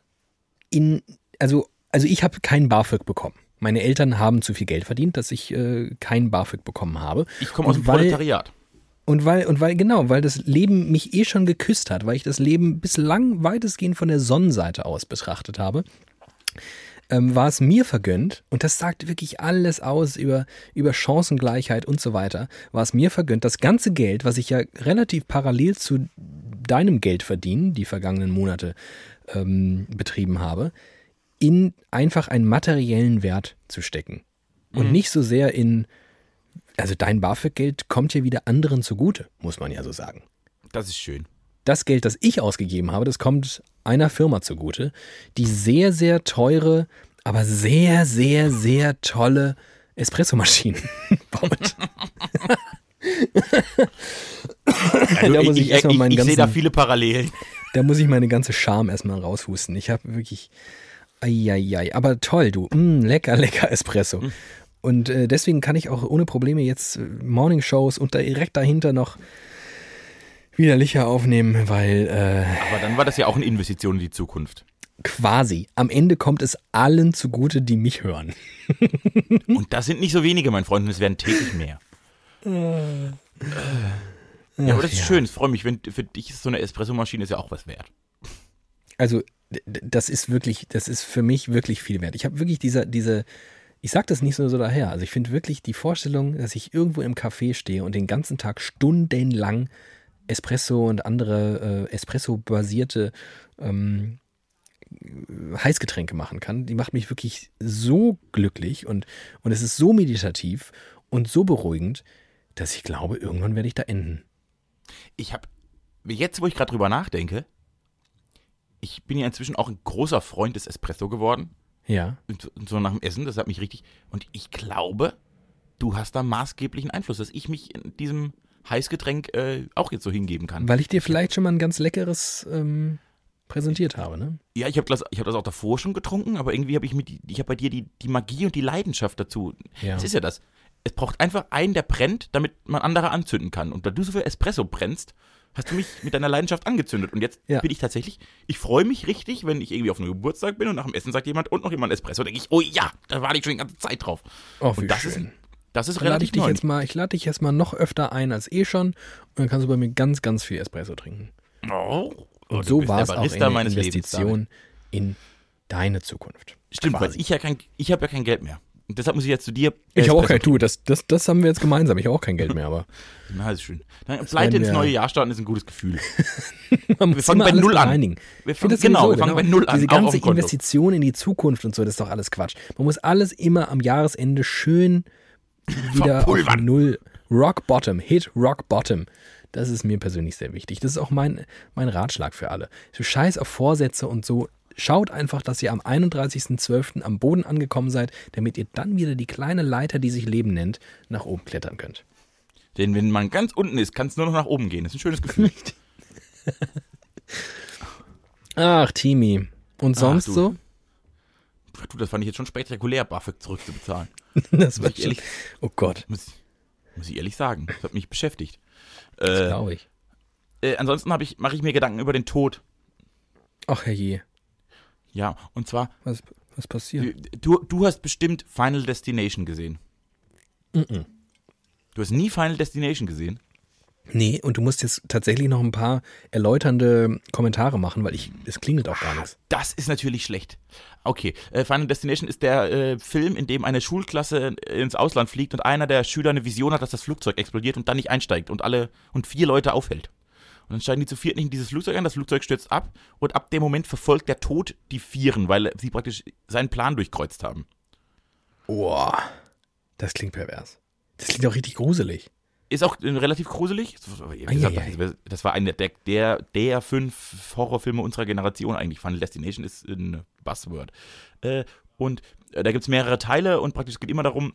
in, also, also ich habe kein BAföG bekommen. Meine Eltern haben zu viel Geld verdient, dass ich äh, kein BAföG bekommen habe. Ich komme aus dem weil- Proletariat. Und weil, und weil, genau, weil das Leben mich eh schon geküsst hat, weil ich das Leben bislang weitestgehend von der Sonnenseite aus betrachtet habe, ähm, war es mir vergönnt, und das sagt wirklich alles aus über, über Chancengleichheit und so weiter, war es mir vergönnt, das ganze Geld, was ich ja relativ parallel zu deinem Geld verdienen, die vergangenen Monate ähm, betrieben habe, in einfach einen materiellen Wert zu stecken. Und nicht so sehr in, also dein BAföG-Geld kommt ja wieder anderen zugute, muss man ja so sagen. Das ist schön. Das Geld, das ich ausgegeben habe, das kommt einer Firma zugute, die sehr, sehr teure, aber sehr, sehr, sehr tolle Espressomaschinen baut. Also Da ich muss ich ich, ich, ich sehe da viele Parallelen. Da muss ich meine ganze Scham erstmal raushusten. Ich habe wirklich. Eieiei. Aber toll, du. Mm, lecker, lecker Espresso. Und äh, deswegen kann ich auch ohne Probleme jetzt äh, Morningshows und da direkt dahinter noch widerlicher aufnehmen, weil äh, Aber dann war das ja auch eine Investition in die Zukunft. quasi am Ende kommt es allen zugute, die mich hören. Und das sind nicht so wenige, mein Freund, und es werden täglich mehr. Ja, aber das ist ja. schön. Es freut mich, wenn für dich ist so eine Espressomaschine ist ja auch was wert. Also das ist wirklich, das ist für mich wirklich viel wert. Ich habe wirklich diese, diese, ich sage das nicht nur so daher. Also ich finde wirklich die Vorstellung, dass ich irgendwo im Café stehe und den ganzen Tag stundenlang Espresso und andere äh, Espresso-basierte ähm, Heißgetränke machen kann, die macht mich wirklich so glücklich und, und es ist so meditativ und so beruhigend, dass ich glaube, irgendwann werde ich da enden. Ich habe, jetzt wo ich gerade drüber nachdenke, ich bin ja inzwischen auch ein großer Freund des Espresso geworden. Ja. Und so- und so nach dem Essen, das hat mich richtig. Und ich glaube, du hast da maßgeblichen Einfluss, dass ich mich in diesem Heißgetränk äh, auch jetzt so hingeben kann. Weil ich dir vielleicht schon mal ein ganz leckeres ähm, präsentiert habe, ne? Ja, ich habe das, ich hab das auch davor schon getrunken, aber irgendwie habe ich mit, ich habe bei dir die, die Magie und die Leidenschaft dazu. Ja. Das ist ja das. Es braucht einfach einen, der brennt, damit man andere anzünden kann. Und da du so viel Espresso brennst, hast du mich mit deiner Leidenschaft angezündet. Und jetzt Ja. bin ich tatsächlich, ich freue mich richtig, wenn ich irgendwie auf einem Geburtstag bin und nach dem Essen sagt jemand und noch jemand Espresso, denke ich, oh ja, da warte ich schon die ganze Zeit drauf. Oh, wie und das schön. ist, das ist Dann lade ich relativ dich neu. jetzt mal, ich lade dich jetzt mal noch öfter ein als eh schon und dann kannst du bei mir ganz, ganz viel Espresso trinken. Oh, Und Oh, du so war es auch eine Investition in deine Zukunft. Stimmt, Quasi. weil ich ja kein, ich habe ja kein Geld mehr. Und deshalb muss ich jetzt zu dir. Ich habe auch kein, du, das, das, das haben wir jetzt gemeinsam. Ich habe auch kein Geld mehr, aber. Na, ist schön. Dann pleite ins wir- neue Jahr starten ist ein gutes Gefühl. man muss fangen bei Null an. bereinigen. Wir fangen, genau, wir fangen bei Null an. Diese ganze. Investition in die Zukunft und so, das ist doch alles Quatsch. Man muss alles immer am Jahresende schön wieder auf. Null. Rock Bottom, Hit Rock Bottom. Das ist mir persönlich sehr wichtig. Das ist auch mein, mein Ratschlag für alle. So scheiß auf Vorsätze und so. Schaut einfach, dass ihr am 31.12. am Boden angekommen seid, damit ihr dann wieder die kleine Leiter, die sich Leben nennt, nach oben klettern könnt. Denn wenn man ganz unten ist, kann es nur noch nach oben gehen. Das ist ein schönes Gefühl. Ach, Timi. Und sonst du. so? du, das fand ich jetzt schon spektakulär, BAföG zurückzubezahlen. Das war ich ehrlich, Oh Gott, muss, muss ich ehrlich sagen. Das hat mich beschäftigt. das Äh, glaube ich. äh, ansonsten ich, mache ich mir Gedanken über den Tod. Ach herrje, Ja, und zwar, was, was passiert? du, du hast bestimmt Final Destination gesehen. Mhm. Du hast nie Final Destination gesehen? Nee, und du musst jetzt tatsächlich noch ein paar erläuternde Kommentare machen, weil ich, es klingelt auch gar nichts. Das ist natürlich schlecht. Okay, äh, Final Destination ist der äh, Film, in dem eine Schulklasse äh, ins Ausland fliegt und einer der Schüler eine Vision hat, dass das Flugzeug explodiert und dann nicht einsteigt und alle und vier Leute aufhält. Und dann steigen die zu viert nicht in dieses Flugzeug ein, das Flugzeug stürzt ab und ab dem Moment verfolgt der Tod die Vieren, weil sie praktisch seinen Plan durchkreuzt haben. Boah, das klingt pervers. Das klingt auch richtig gruselig. Ist auch äh, relativ gruselig. Gesagt, das, war einer der, der, der fünf Horrorfilme unserer Generation eigentlich. Final Destination ist ein Buzzword. Äh, und äh, da gibt es mehrere Teile und praktisch es geht immer darum,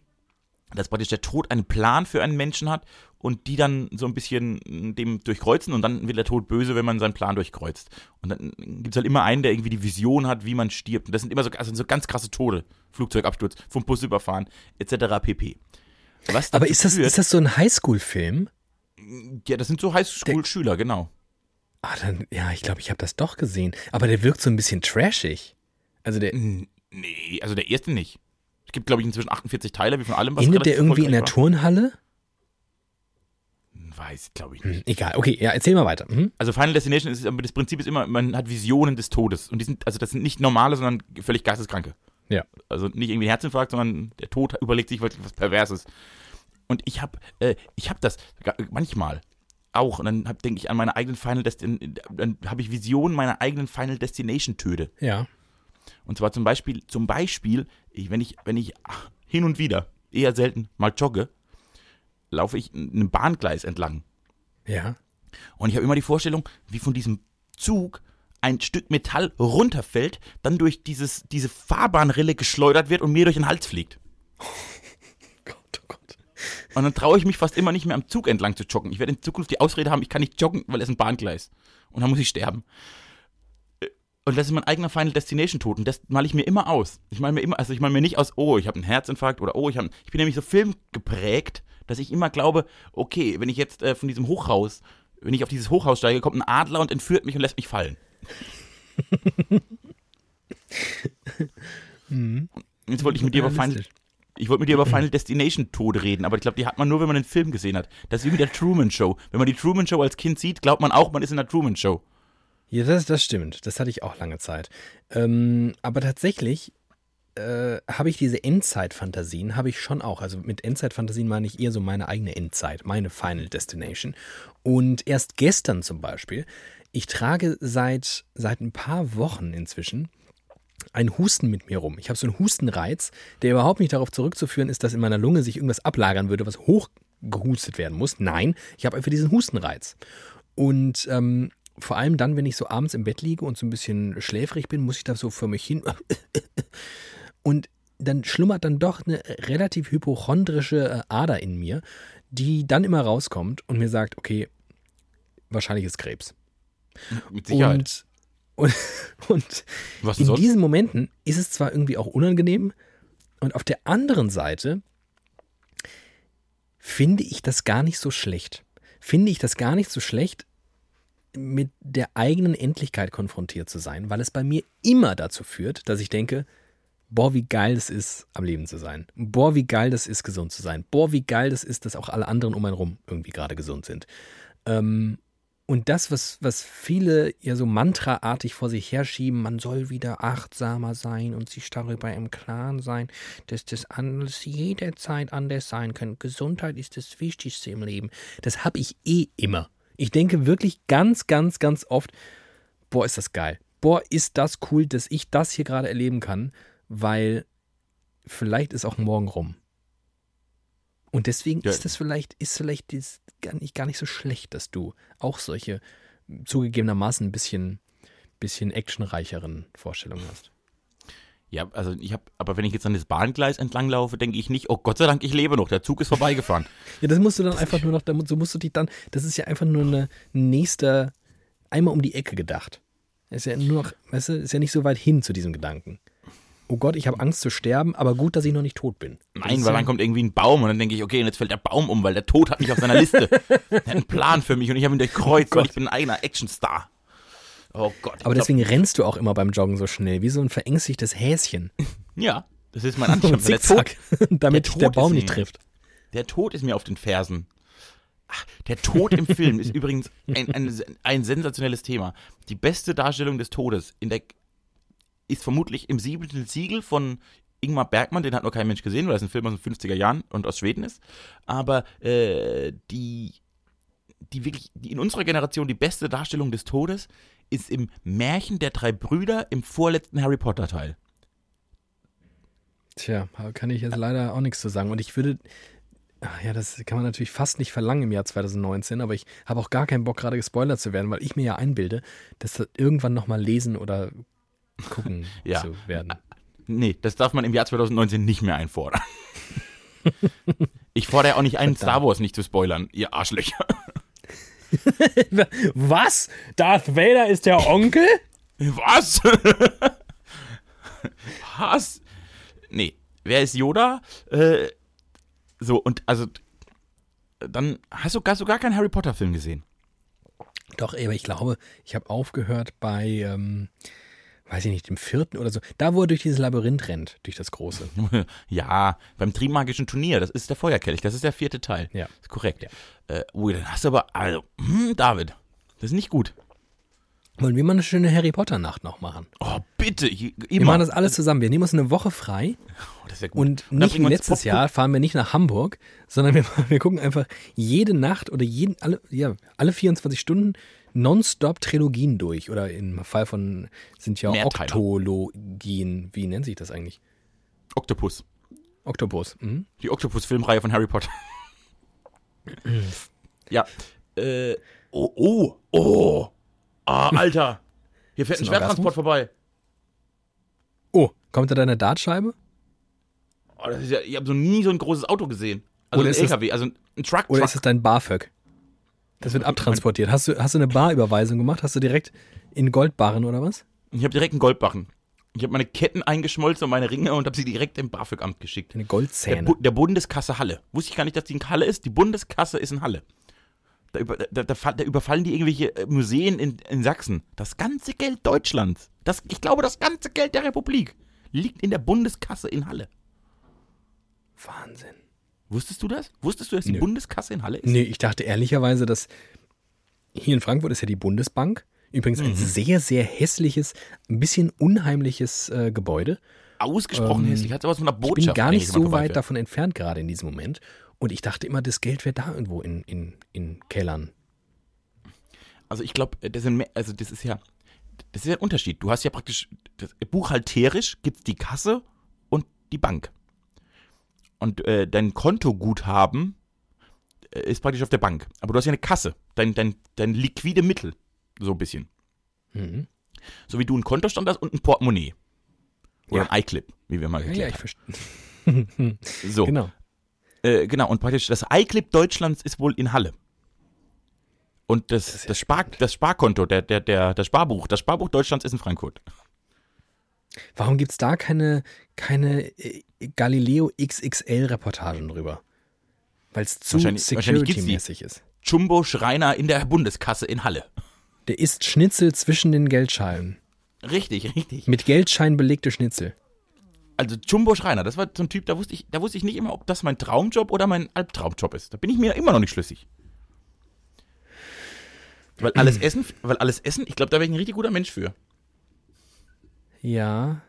dass praktisch der Tod einen Plan für einen Menschen hat und die dann so ein bisschen mh, dem durchkreuzen und dann wird der Tod böse, wenn man seinen Plan durchkreuzt. Und dann gibt es halt immer einen, der irgendwie die Vision hat, wie man stirbt. Und das sind immer so, also so ganz krasse Tode. Flugzeugabsturz, vom Bus überfahren, etc. pp. Was Aber ist das, führt- ist das so ein Highschool-Film? ja, das sind so Highschool-Schüler, genau. Ah, dann, ja, ich glaube, ich habe das doch gesehen. Aber der wirkt so ein bisschen trashig. Also der Nee, also der erste nicht. Es gibt, glaube ich, inzwischen 48 Teile, wie von allem, was endet der irgendwie in der erfolgreich Turnhalle? war. Weiß, glaube ich nicht. Hm, egal, okay, ja, erzähl mal weiter. Mhm. Also Final Destination ist, aber das Prinzip ist immer, man hat Visionen des Todes. Und die sind, also das sind nicht normale, sondern völlig geisteskranke. Ja. Also nicht irgendwie Herzinfarkt, sondern der Tod überlegt sich was, was Perverses. Und ich habe, äh, ich habe das manchmal auch. Und dann denke ich an meine eigenen Final Destination, dann habe ich Visionen meiner eigenen Final Destination Töde. Ja. Und zwar zum Beispiel, zum Beispiel, ich, wenn ich, wenn ich ach, hin und wieder, eher selten, mal jogge, laufe ich einem Bahngleis entlang. Ja. Und ich habe immer die Vorstellung, wie von diesem Zug ein Stück Metall runterfällt, dann durch dieses, diese Fahrbahnrille geschleudert wird und mir durch den Hals fliegt. Gott, oh Gott. Und dann traue ich mich fast immer nicht mehr am Zug entlang zu joggen. Ich werde in Zukunft die Ausrede haben, ich kann nicht joggen, weil es ein Bahngleis. Und dann muss ich sterben. Äh, Und das ist mein eigener Final Destination Tod. Und das male ich mir immer aus. Ich male mir immer, also ich male mir nicht aus, oh, ich habe einen Herzinfarkt oder oh, ich habe. Ich bin nämlich so filmgeprägt, dass ich immer glaube, okay, wenn ich jetzt äh, von diesem Hochhaus, wenn ich auf dieses Hochhaus steige, kommt ein Adler und entführt mich und lässt mich fallen. Jetzt wollte ich mit dir über Final, ich wollte mit dir über Final Destination Tod reden, aber ich glaube, die hat man nur, wenn man den Film gesehen hat. Das ist wie mit der Truman Show. Wenn man die Truman Show als Kind sieht, glaubt man auch, man ist in der Truman Show. Ja, das, das stimmt. Das hatte ich auch lange Zeit. Ähm, aber tatsächlich äh, habe ich diese Endzeit-Fantasien, habe ich schon auch. Also mit Endzeit-Fantasien meine ich eher so meine eigene Endzeit, meine Final Destination. Und erst gestern zum Beispiel, ich trage seit, seit ein paar Wochen inzwischen einen Husten mit mir rum. Ich habe so einen Hustenreiz, der überhaupt nicht darauf zurückzuführen ist, dass in meiner Lunge sich irgendwas ablagern würde, was hochgehustet werden muss. Nein, ich habe einfach diesen Hustenreiz. Und ähm, vor allem dann, wenn ich so abends im Bett liege und so ein bisschen schläfrig bin, muss ich da so für mich hin. Und dann schlummert dann doch eine relativ hypochondrische äh, Ader in mir, die dann immer rauskommt und mir sagt, okay, wahrscheinlich ist Krebs. Mit Sicherheit. Und, und, und in sonst? diesen Momenten ist es zwar irgendwie auch unangenehm und auf der anderen Seite finde ich das gar nicht so schlecht. Finde ich das gar nicht so schlecht, mit der eigenen Endlichkeit konfrontiert zu sein, weil es bei mir immer dazu führt, dass ich denke, boah, wie geil es ist, am Leben zu sein. Boah, wie geil das ist, gesund zu sein. Boah, wie geil das ist, dass auch alle anderen um einen rum irgendwie gerade gesund sind. Ähm, Und das, was, was viele ja so mantraartig vor sich herschieben, man soll wieder achtsamer sein und sich darüber im Klaren sein, dass das alles jederzeit anders sein kann. Gesundheit ist das Wichtigste im Leben. Das habe ich eh immer. Ich denke wirklich ganz, ganz, ganz oft, boah, ist das geil. Boah, ist das cool, dass ich das hier gerade erleben kann, weil vielleicht ist auch morgen rum. Und deswegen Ja. ist es vielleicht, ist vielleicht das gar nicht, gar nicht so schlecht, dass du auch solche zugegebenermaßen ein bisschen, bisschen actionreicheren Vorstellungen hast. Ja, also ich habe, aber wenn ich jetzt an das Bahngleis entlang laufe, denke ich nicht, oh Gott sei Dank, ich lebe noch, der Zug ist vorbeigefahren. Ja, das musst du dann einfach nur noch, da mu- so musst du dich dann, das ist ja einfach nur eine nächster, einmal um die Ecke gedacht. Ist ja nur noch, weißt du, ist ja nicht so weit hin zu diesem Gedanken. Oh Gott, ich habe Angst zu sterben, aber gut, dass ich noch nicht tot bin. Nein, weil dann kommt irgendwie ein Baum und dann denke ich, okay, und jetzt fällt der Baum um, weil der Tod hat mich auf seiner Liste. er hat einen Plan für mich und ich habe ihn durchkreuzt, weil ich bin ein eigener Actionstar. Oh Gott. Aber glaub- deswegen rennst du auch immer beim Joggen so schnell, wie so ein verängstigtes Häschen. Ja, das ist mein Antrieb. Zickzack, damit der der Baum nicht trifft. der Tod ist mir auf den Fersen. Ach, der Tod im Film ist übrigens ein, ein, ein sensationelles Thema. Die beste Darstellung des Todes in der, ist vermutlich im siebenten Siegel von Ingmar Bergmann, den hat noch kein Mensch gesehen, weil das ein Film aus den 50er Jahren und aus Schweden ist. Aber äh, die, die wirklich, die in unserer Generation die beste Darstellung des Todes ist im Märchen der drei Brüder im vorletzten Harry Potter Teil. Tja, kann ich jetzt leider auch nichts zu sagen. Und ich würde, ach ja, das kann man natürlich fast nicht verlangen im Jahr 2019, aber ich habe auch gar keinen Bock, gerade gespoilert zu werden, weil ich mir ja einbilde, dass das irgendwann nochmal lesen oder gucken Ja. zu werden. Nee, das darf man im Jahr 2019 nicht mehr einfordern. Ich fordere auch nicht ein, Star Wars nicht zu spoilern, ihr Arschlöcher. Was? Darth Vader ist der Onkel? Was? Was? Nee, wer ist Yoda? Äh, so, und also, dann hast du, hast du gar keinen Harry Potter Film gesehen. Doch, aber ich glaube, ich habe aufgehört bei, ähm, weiß ich nicht, dem vierten oder so. Da, wo er durch dieses Labyrinth rennt, durch das große. Ja, beim Trimagischen Turnier, das ist der Feuerkelch, das ist der vierte Teil. Ja. Ist korrekt. Äh, ui, dann hast du aber, also, hm, David, das ist nicht gut. Wollen wir mal eine schöne Harry Potter-Nacht noch machen? Oh, bitte, ich- Wir immer. machen das alles zusammen. Wir nehmen uns eine Woche frei Oh, das wär gut. und nicht wie letztes. Jahr fahren wir nicht nach Hamburg, sondern wir, wir gucken einfach jede Nacht oder jeden, alle, ja, alle 24 Stunden nonstop Trilogien durch. Oder im Fall von sind ja Mehrteiler. Oktologien. Wie nennt sich das eigentlich? Octopus. Oktopus. Mhm. Die Octopus-Filmreihe von Harry Potter. ja. Äh, oh, oh, oh. Ah, Alter. Hier fährt ein Schwertransport vorbei. Oh, kommt da deine Dartscheibe? Oh, das ist ja, ich habe so nie so ein großes Auto gesehen. Also Oder ein ist das- LKW, also ein Truck, Oder Truck. ist es dein BAföG? Das wird abtransportiert. Hast du, hast du eine Barüberweisung gemacht? Hast du direkt in Goldbarren oder was? Ich habe direkt einen Goldbarren. Ich habe meine Ketten eingeschmolzen und meine Ringe und habe sie direkt im BAföG-Amt geschickt. Deine Der, Goldzähne. Bu der Bundeskasse Halle. Wusste ich gar nicht, dass die in Halle ist. Die Bundeskasse ist in Halle. Da, über, da, da überfallen die irgendwelche äh, Museen in, in Sachsen. Das ganze Geld Deutschlands, das, ich glaube, das ganze Geld der Republik liegt in der Bundeskasse in Halle. Wahnsinn. Wusstest du das? Wusstest du, dass die Nö. Bundeskasse in Halle ist? Nee, ich dachte ehrlicherweise, dass hier in Frankfurt ist ja die Bundesbank. Übrigens Mhm. ein sehr, sehr hässliches, ein bisschen unheimliches äh, Gebäude. Ausgesprochen Ähm, hässlich. Hat sowas von einer Ich Botschaft. bin gar nicht so weit davon entfernt gerade in diesem Moment. Und ich dachte immer, das Geld wäre da irgendwo in, in, in Kellern. Also ich glaube, das sind mehr, also das ist ja, das ist ja ein Unterschied. Du hast ja praktisch, das, buchhalterisch gibt's die Kasse und die Bank. Und äh, dein Kontoguthaben äh, ist praktisch auf der Bank. Aber du hast ja eine Kasse, dein, dein, dein liquide Mittel, so ein bisschen. Mhm. So wie du einen Kontostand hast und ein Portemonnaie. Oder Ja. ein iClip, wie wir mal Ja, ja, geklärt ich verstehe. haben. So, genau. Genau. Äh, genau. Und praktisch das iClip Deutschlands ist wohl in Halle. Und das, ja das, Spar, das Sparkonto, der, der, der, das Sparbuch, das Sparbuch Deutschlands ist in Frankfurt. Warum gibt es da keine, keine äh, Galileo XXL-Reportagen drüber? Weil es zu security-mäßig ist. Jumbo Schreiner in der Bundeskasse in Halle. Der isst Schnitzel zwischen den Geldscheinen. Richtig, richtig. Mit Geldschein belegte Schnitzel. Also Jumbo Schreiner, das war so ein Typ, da wusste ich, da wusste ich nicht immer, ob das mein Traumjob oder mein Albtraumjob ist. Da bin ich mir immer noch nicht schlüssig. Weil alles Essen, weil alles Essen, ich glaube, da wäre ich ein richtig guter Mensch für. Ja.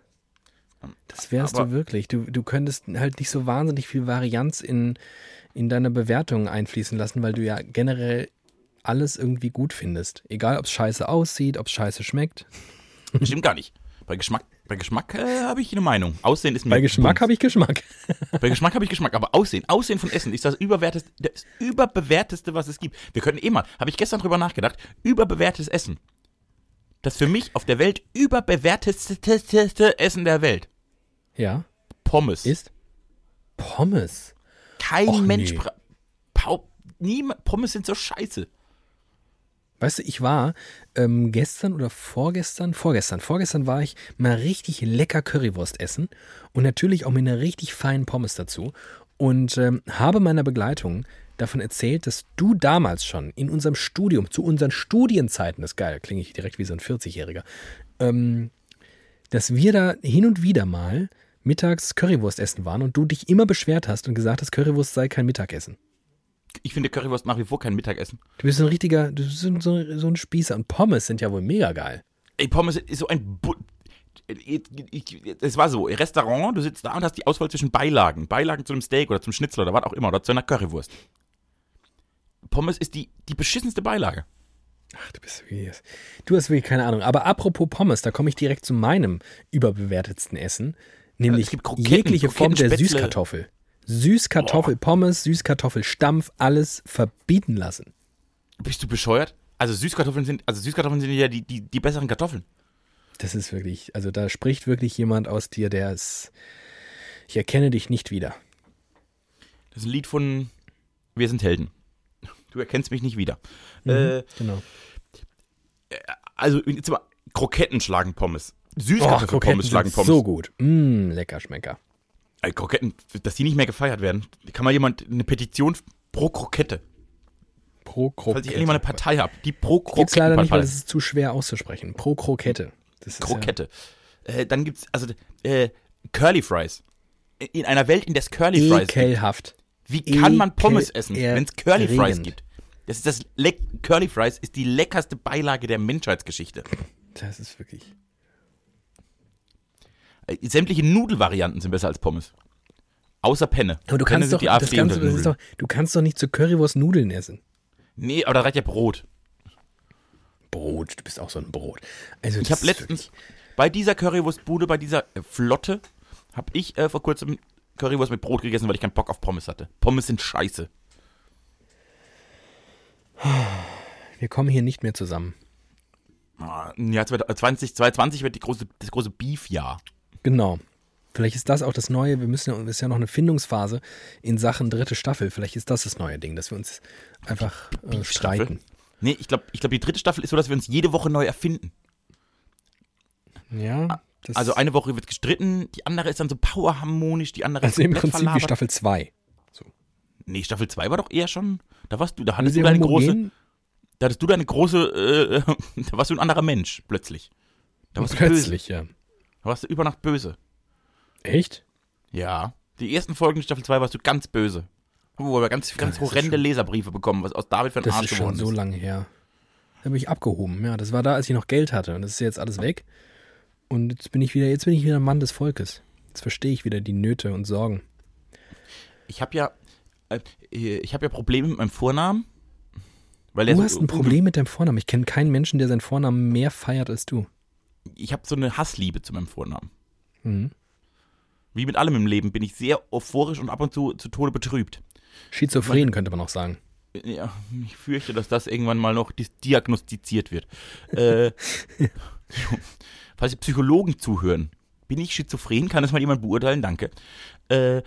Das wärst Aber- du wirklich. Du, du könntest halt nicht so wahnsinnig viel Varianz in, in deine Bewertungen einfließen lassen, weil du ja generell alles irgendwie gut findest. Egal, ob es scheiße aussieht, ob es scheiße schmeckt. Stimmt gar nicht. Bei Geschmack, bei Geschmack äh, habe ich eine Meinung. Aussehen ist mir. Bei Geschmack habe ich Geschmack. Bei Geschmack habe ich Geschmack, aber Aussehen, Aussehen von Essen ist das überwerteste, das überbewerteste, was es gibt. Wir können eh mal, habe ich gestern drüber nachgedacht, überbewertetes Essen. Das für mich auf der Welt überbewerteste Essen der Welt. Ja. Pommes. Ist Pommes. Kein Och, Mensch. nee. Pau, niemand, Pommes sind so scheiße. Weißt du, ich war ähm, gestern oder vorgestern, vorgestern, vorgestern war ich mal richtig lecker Currywurst essen und natürlich auch mit einer richtig feinen Pommes dazu und ähm, habe meiner Begleitung davon erzählt, dass du damals schon in unserem Studium, zu unseren Studienzeiten, das ist geil, klinge ich direkt wie so ein 40-Jähriger, ähm, dass wir da hin und wieder mal mittags Currywurst essen waren und du dich immer beschwert hast und gesagt hast, Currywurst sei kein Mittagessen. Ich finde Currywurst nach wie vor kein Mittagessen. Du bist so ein richtiger, du bist so, so, ein Spießer und Pommes sind ja wohl mega geil. Ey, Pommes ist so ein. Bu es war so, Restaurant, du sitzt da und hast die Auswahl zwischen Beilagen. Beilagen zu einem Steak oder zum Schnitzel oder was auch immer, oder zu einer Currywurst. Pommes ist die, die beschissenste Beilage. Ach, du bist wie Du hast wirklich keine Ahnung. Aber apropos Pommes, da komme ich direkt zu meinem überbewertetsten Essen, nämlich gibt Kroketten, jegliche Form der. Süßkartoffel. Süßkartoffel, Pommes, Süßkartoffelstampf, alles verbieten lassen. Bist du bescheuert? Also Süßkartoffeln sind, also Süßkartoffeln sind ja die, die, die besseren Kartoffeln. Das ist wirklich, also da spricht wirklich jemand aus dir, der ist. Ich erkenne dich nicht wieder. Das ist ein Lied von Wir sind Helden. Du erkennst mich nicht wieder. Mhm. Äh, Genau. also jetzt mal Kroketten schlagen Pommes. Oh, Süßkartoffelpommes schlagen sind Pommes. so gut. Mm, lecker Schmecker. Ey, Kroketten, dass die nicht mehr gefeiert werden. Kann mal jemand eine Petition pro Krokette. Pro Falls ich Krokette. endlich mal eine Partei habe, die pro Gibt's leider nicht, weil das ist zu schwer auszusprechen. Pro Krokette. Das ist Krokette. Äh, dann gibt's also äh, Curly Fries. In einer Welt, in der es Curly Ja Fries ekelhaft. Wie kann man Pommes essen, wenn es Curly Fries gibt? Das ist das Le Curly Fries ist die leckerste Beilage der Menschheitsgeschichte. Das ist wirklich. Äh, Sämtliche Nudelvarianten sind besser als Pommes. Außer Penne. Aber du Penne kannst doch, die das AfD kannst, du- doch, du kannst doch nicht zur Currywurst Nudeln essen. Nee, aber da reicht ja Brot. Brot, du bist auch so ein Brot. Also Ich habe letztens bei dieser Currywurstbude, bei dieser äh, Flotte, habe ich äh, vor kurzem Currywurst mit Brot gegessen, weil ich keinen Bock auf Pommes hatte. Pommes sind scheiße. Wir kommen hier nicht mehr zusammen. Ah, Jahr 2020, 2020 wird die große, das große Beef-Jahr. Genau. Vielleicht ist das auch das Neue. Wir müssen ja, es ist ja noch eine Findungsphase in Sachen dritte Staffel. Vielleicht ist das das neue Ding, dass wir uns einfach äh, streiten. Nee, ich glaube, ich glaub, die dritte Staffel ist so, dass wir uns jede Woche neu erfinden. Ja. Das, Also eine Woche wird gestritten, die andere ist dann so powerharmonisch, die andere also im komplett Prinzip wie verlabert. Staffel 2. Nee, Staffel 2 war doch eher schon, da warst du, da hattest sie du deine große, da hattest du deine große, äh, da warst du ein anderer Mensch, plötzlich. Da warst du böse. Plötzlich, ja. Da warst du über Nacht böse. Echt? Ja. Die ersten Folgen Staffel 2 warst du ganz böse. Wo wir ganz, ganz das ist horrende schon- Leserbriefe bekommen, was aus David für ein Das Arsch ist schon geworden so ist. lange her. Da bin ich abgehoben. Ja, das war da, als ich noch Geld hatte. Und das ist jetzt alles weg. Und jetzt bin ich wieder, jetzt bin ich wieder ein Mann des Volkes. Jetzt verstehe ich wieder die Nöte und Sorgen. Ich habe ja, äh, ich habe ja Probleme mit meinem Vornamen. Weil Du so hast ein Problem mit deinem Vornamen. Ich kenne keinen Menschen, der seinen Vornamen mehr feiert als du. Ich habe so eine Hassliebe zu meinem Vornamen. Mhm. Wie mit allem im Leben bin ich sehr euphorisch und ab und zu zu Tode betrübt. Schizophren könnte man auch sagen. Ja, ich fürchte, dass das irgendwann mal noch diagnostiziert wird. äh, falls die Psychologen zuhören, bin ich schizophren? Kann das mal jemand beurteilen? Danke. Äh,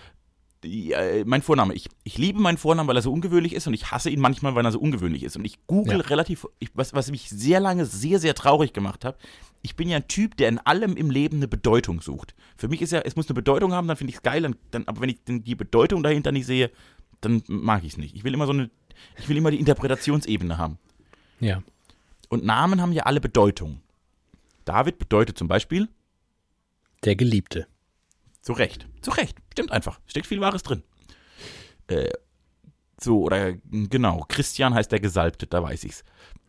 äh, mein Vorname. Ich, ich liebe meinen Vornamen, weil er so ungewöhnlich ist und ich hasse ihn manchmal, weil er so ungewöhnlich ist. Und ich google Ja. relativ, ich, was, was mich sehr lange sehr, sehr traurig gemacht hat. Ich bin ja ein Typ, der in allem im Leben eine Bedeutung sucht. Für mich ist ja, es muss eine Bedeutung haben, dann finde ich es geil, dann, dann, aber wenn ich die Bedeutung dahinter nicht sehe, dann mag ich es nicht. Ich will immer so eine, ich will immer die Interpretationsebene haben. Ja. Und Namen haben ja alle Bedeutung. David bedeutet zum Beispiel Der Geliebte. zu Recht. Zu Recht. Stimmt einfach. Steckt viel Wahres drin. Äh, So, oder genau, Christian heißt der Gesalbte, da weiß ich's.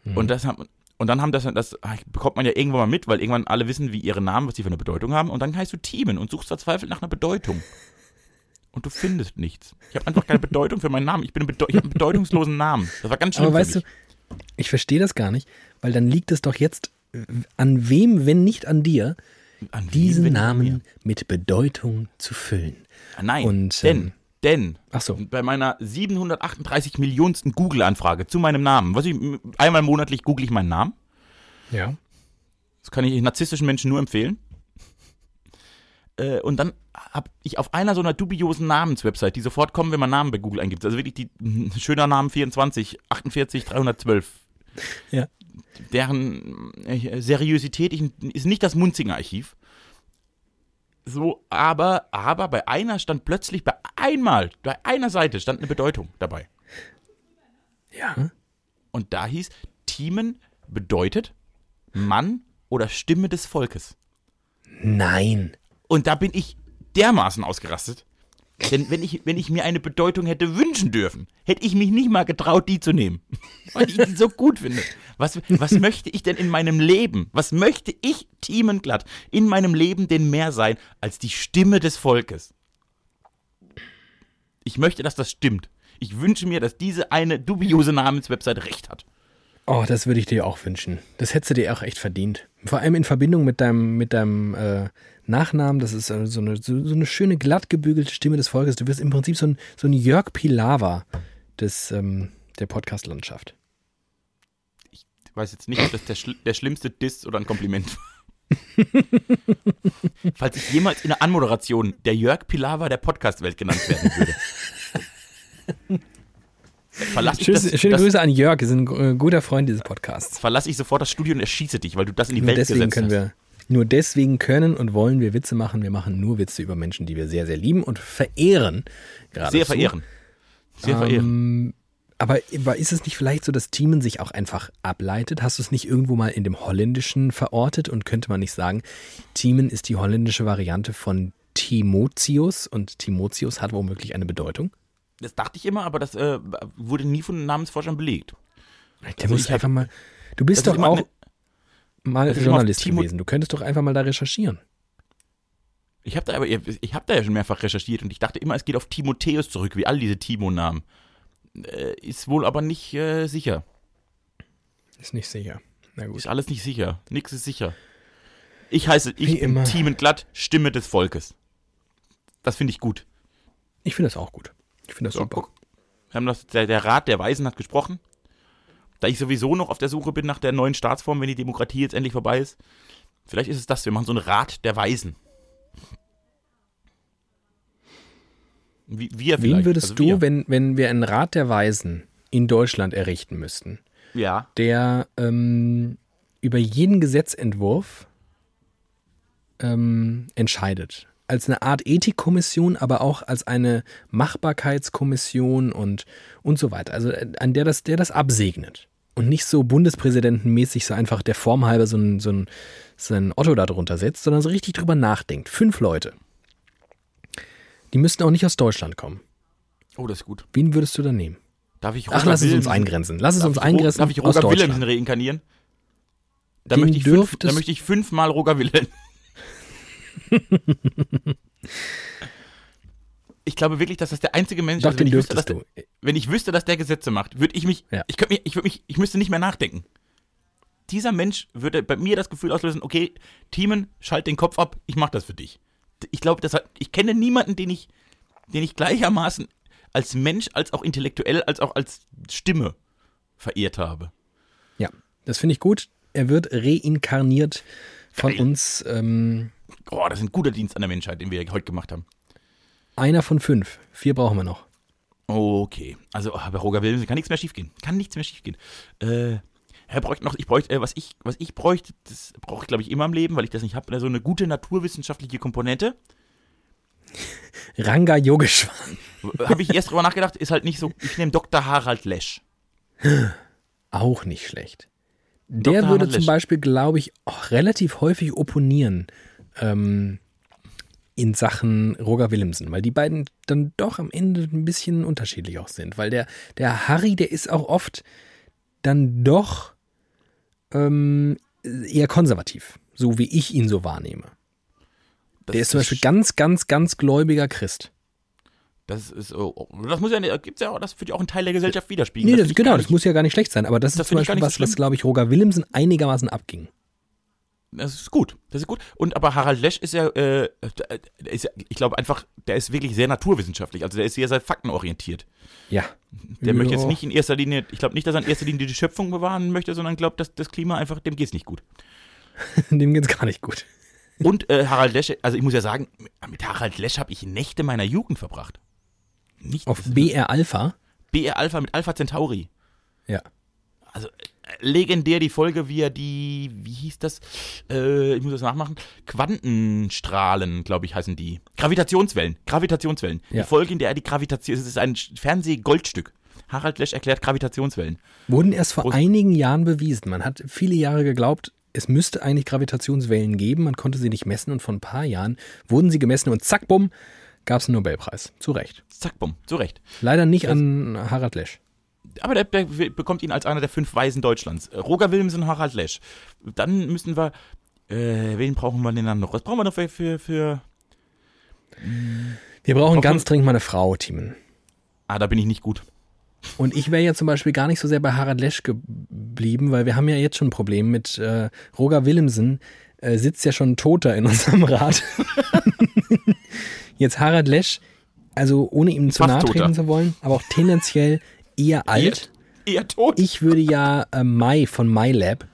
Mhm. Und das haben, und dann haben das, das bekommt man ja irgendwann mal mit, weil irgendwann alle wissen, wie ihre Namen, was die für eine Bedeutung haben. Und dann heißt du Teamen und suchst verzweifelt nach einer Bedeutung. Und du findest nichts. Ich habe einfach keine Bedeutung für meinen Namen. Ich, bin Bedeu ich habe einen bedeutungslosen Namen. Das war ganz schlimm Aber für weißt du, ich verstehe das gar nicht, weil dann liegt es doch jetzt an wem, wenn nicht an dir, An diesen? Namen mit Bedeutung zu füllen. Ah, Nein, Und, denn, ähm, denn so. bei meiner 738 Millionsten Google-Anfrage zu meinem Namen, was ich einmal monatlich google ich meinen Namen. Ja. Das kann ich narzisstischen Menschen nur empfehlen. Äh, und dann habe ich auf einer so einer dubiosen Namenswebsite, die sofort kommen, wenn man Namen bei Google eingibt. Also wirklich die schöner Namen 24, 48, 312. Ja. Deren äh, Seriosität ich, ist nicht das Munzinger Archiv. So, aber, aber bei einer stand plötzlich, bei einmal, bei einer Seite stand eine Bedeutung dabei. Ja. Und da hieß, Teamen bedeutet Mann oder Stimme des Volkes. Nein. Und da bin ich dermaßen ausgerastet. Denn wenn ich, wenn ich mir eine Bedeutung hätte wünschen dürfen, hätte ich mich nicht mal getraut, die zu nehmen. Weil ich die so gut finde. Was, was möchte ich denn in meinem Leben? Was möchte ich, Thiemenglatt, in meinem Leben denn mehr sein als die Stimme des Volkes? Ich möchte, dass das stimmt. Ich wünsche mir, dass diese eine dubiose Namenswebsite recht hat. Oh, das würde ich dir auch wünschen. Das hättest du dir auch echt verdient. Vor allem in Verbindung mit deinem, mit deinem äh, Nachnamen. Das ist äh, so, eine, so, eine schöne, glatt gebügelte Stimme des Volkes. Du wirst im Prinzip so ein, so ein Jörg Pilawa des, ähm, der Podcast-Landschaft. Ich weiß jetzt nicht, ob das der, schl der schlimmste Diss oder ein Kompliment war. Falls ich jemals in der Anmoderation der Jörg Pilawa der Podcast-Welt genannt werden würde. Verlasse ich, das, schöne das, Grüße an Jörg, ist ein äh, guter Freund dieses Podcasts. verlasse ich sofort das Studio und erschieße dich, weil du das in die Nur Welt deswegen gesetzt können hast. wir, nur deswegen können und wollen wir Witze machen. Wir machen nur Witze über Menschen, die wir sehr, sehr lieben und verehren. Geradezu. Sehr verehren. Sehr verehren. Ähm, aber ist es nicht vielleicht so, dass Thiemen sich auch einfach ableitet? Hast du es nicht irgendwo mal in dem Holländischen verortet und könnte man nicht sagen, Thiemen ist die holländische Variante von Timotius und Timotius hat womöglich eine Bedeutung? Das dachte ich immer, aber das äh, wurde nie von Namensforschern belegt. Der Also muss ich einfach mal. Du bist doch auch mal das Journalist Timo- gewesen. Du könntest doch einfach mal da recherchieren. Ich habe da aber ich habe da ja schon mehrfach recherchiert und ich dachte immer, es geht auf Timotheus zurück, wie all diese Timo-Namen. Äh, ist wohl aber nicht äh, sicher. Ist nicht sicher. Na gut. Ist alles nicht sicher. Nix ist sicher. Ich heiße, ich Wie bin immer. Team Glatt, Stimme des Volkes. Das finde ich gut. Ich finde das auch gut. Ich finde das So, super. guck. Wir haben das, der, der Rat der Weisen hat gesprochen. Da ich sowieso noch auf der Suche bin nach der neuen Staatsform, wenn die Demokratie jetzt endlich vorbei ist. Vielleicht ist es das, wir machen so einen Rat der Weisen. Wie, wir Wen vielleicht. würdest also du, wenn, wenn wir einen Rat der Weisen in Deutschland errichten müssten, Ja. der ähm, über jeden Gesetzentwurf ähm, entscheidet? Als eine Art Ethikkommission, aber auch als eine Machbarkeitskommission und, und so weiter. Also äh, an der das, der das absegnet. Und nicht so bundespräsidentenmäßig so einfach der Form halber so ein, so ein, so ein Otto da drunter setzt, sondern so richtig drüber nachdenkt. Fünf Leute. Die müssten auch nicht aus Deutschland kommen. Oh, das ist gut. Wen würdest du da nehmen? Darf ich Ach, lass es uns eingrenzen. Lass es Darf uns eingrenzen Darf ich Roger. Willemsen reinkarnieren? Da möchte, ich fünf, da möchte ich fünfmal Roger Wilhelm. ich glaube wirklich, dass das der einzige Mensch ist. Wenn den ich, wüsste, dass du. wenn ich wüsste, dass der Gesetze macht, würde ich mich, Ja. ich könnte mich, ich würde mich, ich müsste nicht mehr nachdenken. Dieser Mensch würde bei mir das Gefühl auslösen, okay, Teamen, schalt den Kopf ab, ich mache das für dich. Ich glaube, das hat, ich kenne niemanden, den ich, den ich gleichermaßen als Mensch, als auch intellektuell, als auch als Stimme verehrt habe. Ja, das finde ich gut. Er wird reinkarniert von Geil. uns. Ähm, Oh, das ist ein guter Dienst an der Menschheit, den wir heute gemacht haben. Einer von fünf. Vier brauchen wir noch. Okay, also oh, bei Roger Willemsen kann nichts mehr schiefgehen. Kann nichts mehr schiefgehen. Äh, er bräuchte noch, ich bräuchte, äh, was ich, was ich bräuchte, das brauche ich glaube ich immer im Leben, weil ich das nicht habe, so eine gute naturwissenschaftliche Komponente. Ranga Yogeshwar. habe ich erst drüber nachgedacht, ist halt nicht so, ich nehme Dr. Harald Lesch. Auch nicht schlecht. Der Dr. würde Harald zum Lesch. Beispiel, glaube ich, auch relativ häufig opponieren ähm, in Sachen Roger Willemsen, weil die beiden dann doch am Ende ein bisschen unterschiedlich auch sind. Weil der, der Harry, der ist auch oft dann doch ähm, eher konservativ, so wie ich ihn so wahrnehme. Das Der ist zum Beispiel ganz, ganz, ganz gläubiger Christ. Das ist, oh, oh, das muss ja, gibt's ja, auch- das wird ja auch ein Teil der Gesellschaft widerspiegeln. Nee, Das das, genau, gar das nicht- muss ja gar nicht schlecht sein, aber das, Das ist zum Beispiel nicht so was, was glaube ich, Roger Willemsen einigermaßen abging. Das ist gut, das ist gut. Und aber Harald Lesch ist ja, äh, der ist ja, ich glaube einfach, der ist wirklich sehr naturwissenschaftlich. Also der ist sehr, sehr faktenorientiert. Ja. Der möchte jetzt Ja. nicht in erster Linie, ich glaube nicht, dass er in erster Linie die Schöpfung bewahren möchte, sondern glaubt, dass das Klima einfach, dem geht's nicht gut. Dem geht's gar nicht gut. Und äh, Harald Lesch, also ich muss ja sagen, mit Harald Lesch habe ich Nächte meiner Jugend verbracht. Nicht Auf BR Alpha. BR Alpha mit Alpha Centauri. Ja. Also äh, legendär die Folge, wie er die, wie hieß das? Äh, ich muss das nachmachen. Quantenstrahlen, glaube ich, heißen die. Gravitationswellen. Gravitationswellen. Ja. Die Folge, in der er die Gravitation, es ist ein Fernseh-Goldstück. Harald Lesch erklärt Gravitationswellen. Wurden erst vor Groß- einigen Jahren bewiesen. Man hat viele Jahre geglaubt, es müsste eigentlich Gravitationswellen geben. Man konnte sie nicht messen und vor ein paar Jahren wurden sie gemessen und zack, bumm, gab es einen Nobelpreis. Zu Recht. Zack, bumm, zu Recht. Leider nicht an Harald Lesch. Aber der, der bekommt ihn als einer der fünf Weisen Deutschlands. Äh, Roger Willemsen, Harald Lesch. Dann müssen wir, äh, wen brauchen wir denn dann noch? Was brauchen wir noch für, für, für Wir brauchen ganz dringend mal eine Frau, Timon. ah, da bin ich nicht gut. Und ich wäre ja zum Beispiel gar nicht so sehr bei Harald Lesch geblieben, weil wir haben ja jetzt schon ein Problem mit äh, Roger Willemsen, äh, sitzt ja schon Toter in unserem Rat. jetzt Harald Lesch, also ohne ihm zu nahe treten zu wollen, aber auch tendenziell eher alt. Eher tot. Ich würde ja äh, Mai von MyLab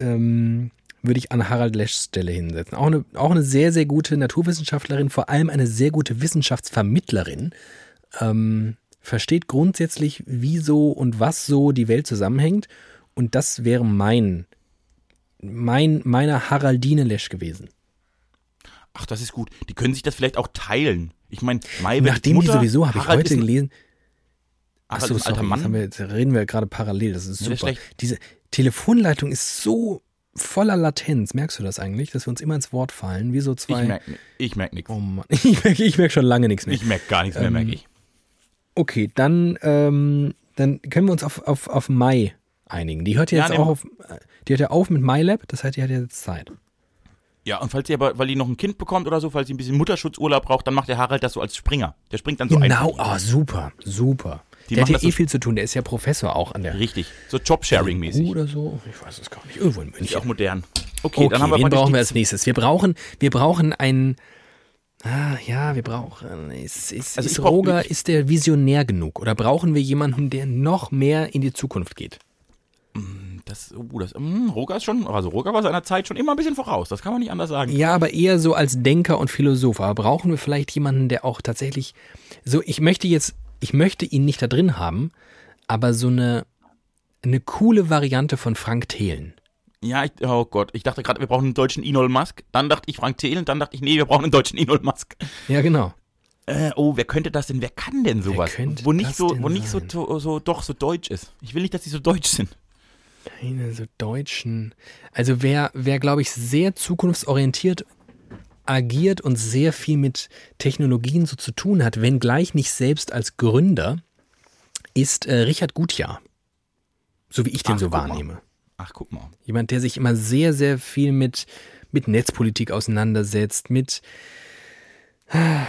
ähm, würde ich an Harald Leschs Stelle hinsetzen. Auch eine, auch eine sehr, sehr gute Naturwissenschaftlerin, vor allem eine sehr gute Wissenschaftsvermittlerin. Ähm, versteht grundsätzlich, wieso und was so die Welt zusammenhängt. Und das wäre mein, mein, meine Haraldine Lesch gewesen. Ach, das ist gut. Die können sich das vielleicht auch teilen. Ich meine, Mai wird Nachdem Mutter, die sowieso, habe ich heute gelesen, Ist ein alter sorry, Mann. jetzt, wir, reden wir gerade parallel. Das ist Ja, super. schlecht. Diese Telefonleitung ist so voller Latenz. Merkst du das eigentlich, dass wir uns immer ins Wort fallen? Wie so ich zwei. merke ich merk nichts. oh Mann, ich merke ich merk schon lange nichts mehr. Ich merke gar nichts mehr, Ähm, merke ich. Okay, dann, ähm, dann können wir uns auf, auf, auf Mai einigen. Die hört ja Ja, jetzt nehmen auch auf. Die hört ja auf mit MyLab, das heißt, die hat ja jetzt Zeit. Ja, und falls sie aber, weil die noch ein Kind bekommt oder so, falls sie ein bisschen Mutterschutzurlaub braucht, dann macht der Harald das so als Springer. Der springt dann so Genau, ein. oh, super, super. Die der hat ja eh so- viel zu tun, der ist ja Professor auch an der Richtig. So Jobsharing-mäßig. Oder so. Ich weiß es gar nicht. Irgendwo in Ist München. auch modern. Okay, Okay, dann haben wir wen brauchen wir als nächstes? Wir brauchen, wir brauchen einen. Ah, ja, wir brauchen. Ist, ist, Also ist brauch- Roger, ich- ist der visionär genug? Oder brauchen wir jemanden, der noch mehr in die Zukunft geht? Das, oh, das, mm, Roger ist schon, also Roger war seiner Zeit schon immer ein bisschen voraus, das kann man nicht anders sagen. Ja, aber eher so als Denker und Philosoph. Aber brauchen wir vielleicht jemanden, der auch tatsächlich. So, ich möchte jetzt, ich möchte ihn nicht da drin haben, aber so eine, eine coole Variante von Frank Thelen. Ja, ich, oh Gott, ich dachte gerade, wir brauchen einen deutschen Elon Musk. Dann dachte ich Frank Thelen, dann dachte ich, nee, wir brauchen einen deutschen Elon Musk. Ja, genau. Äh, oh, wer könnte das denn? Wer kann denn sowas? könnte wo nicht das so, denn wo nicht so, so, so, doch so deutsch ist. Ich will nicht, dass die so deutsch sind. Keine so deutschen. Also wer, wer glaube ich, sehr zukunftsorientiert agiert und sehr viel mit Technologien so zu tun hat, wenngleich nicht selbst als Gründer, ist äh, Richard Gutjahr. So wie ich den Ach, so guck mal. wahrnehme. Ach, guck mal. Jemand, der sich immer sehr, sehr viel mit, mit Netzpolitik auseinandersetzt, mit,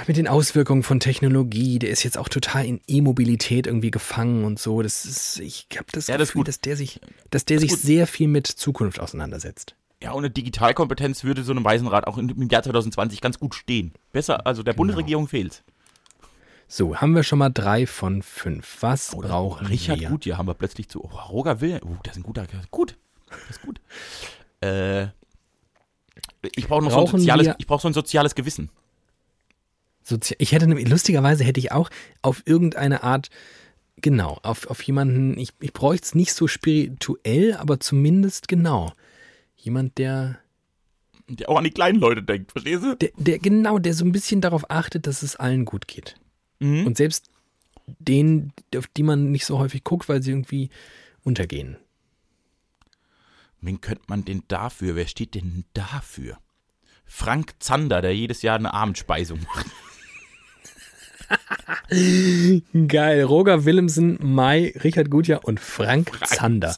mit den Auswirkungen von Technologie. Der ist jetzt auch total in E-Mobilität irgendwie gefangen und so. Das ist, ich habe das Ja, das ist Gefühl, gut. dass der sich, dass der Das sich gut. sehr viel mit Zukunft auseinandersetzt. Ja, ohne Digitalkompetenz würde so einem Weisenrat auch im Jahr 2020 ganz gut stehen. Besser, also der Genau. Bundesregierung fehlt. So, haben wir schon mal drei von fünf. Was Oh, brauchen Richard wir? Gut, hier haben wir plötzlich zu. Oh, Roger Will. Oh, das ist ein guter. Gut. Das ist gut. äh, ich brauche noch so ein Brauchen soziales, ich brauche so ein soziales Gewissen. Sozi ich hätte lustigerweise hätte ich auch auf irgendeine Art, genau, auf, auf jemanden, ich, ich bräuchte es nicht so spirituell, aber zumindest genau. Jemand, der, Der auch an die kleinen Leute denkt, verstehst du? der, der, genau, der so ein bisschen darauf achtet, dass es allen gut geht. Mhm. Und selbst denen, auf die man nicht so häufig guckt, weil sie irgendwie untergehen. Wen könnte man denn dafür? Wer steht denn dafür? Frank Zander, der jedes Jahr eine Abendspeisung macht. Geil. Roger Willemsen, Mai, Richard Gutjahr und Frank, Zander.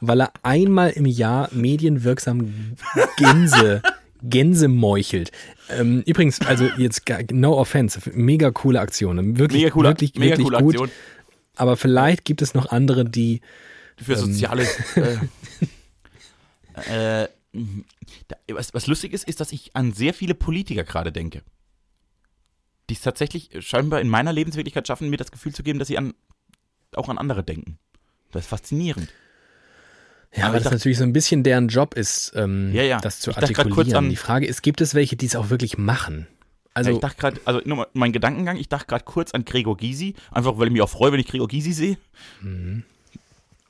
Weil er einmal im Jahr medienwirksam Gänse, Gänse meuchelt. Ähm, übrigens, also jetzt no offense, mega coole Aktion. Wirklich, Mega coole, wirklich, mega wirklich coole gut. Aktion Aber vielleicht gibt es noch andere, die für Ähm. soziale. Äh, äh, was, was lustig ist, ist, dass ich an sehr viele Politiker gerade denke. Die es tatsächlich scheinbar in meiner Lebenswirklichkeit schaffen, mir das Gefühl zu geben, dass sie an, auch an andere denken. Das ist faszinierend. Ja, Aber weil ich das dacht- natürlich so ein bisschen deren Job ist, ähm, Ja, ja. das zu Ich dachte artikulieren. kurz an- Die Frage ist, gibt es welche, die es auch wirklich machen? Also, Also, ich dachte gerade, also nur mein Gedankengang, ich dachte gerade kurz an Gregor Gysi, einfach weil ich mich auch freue, wenn ich Gregor Gysi sehe. Mhm.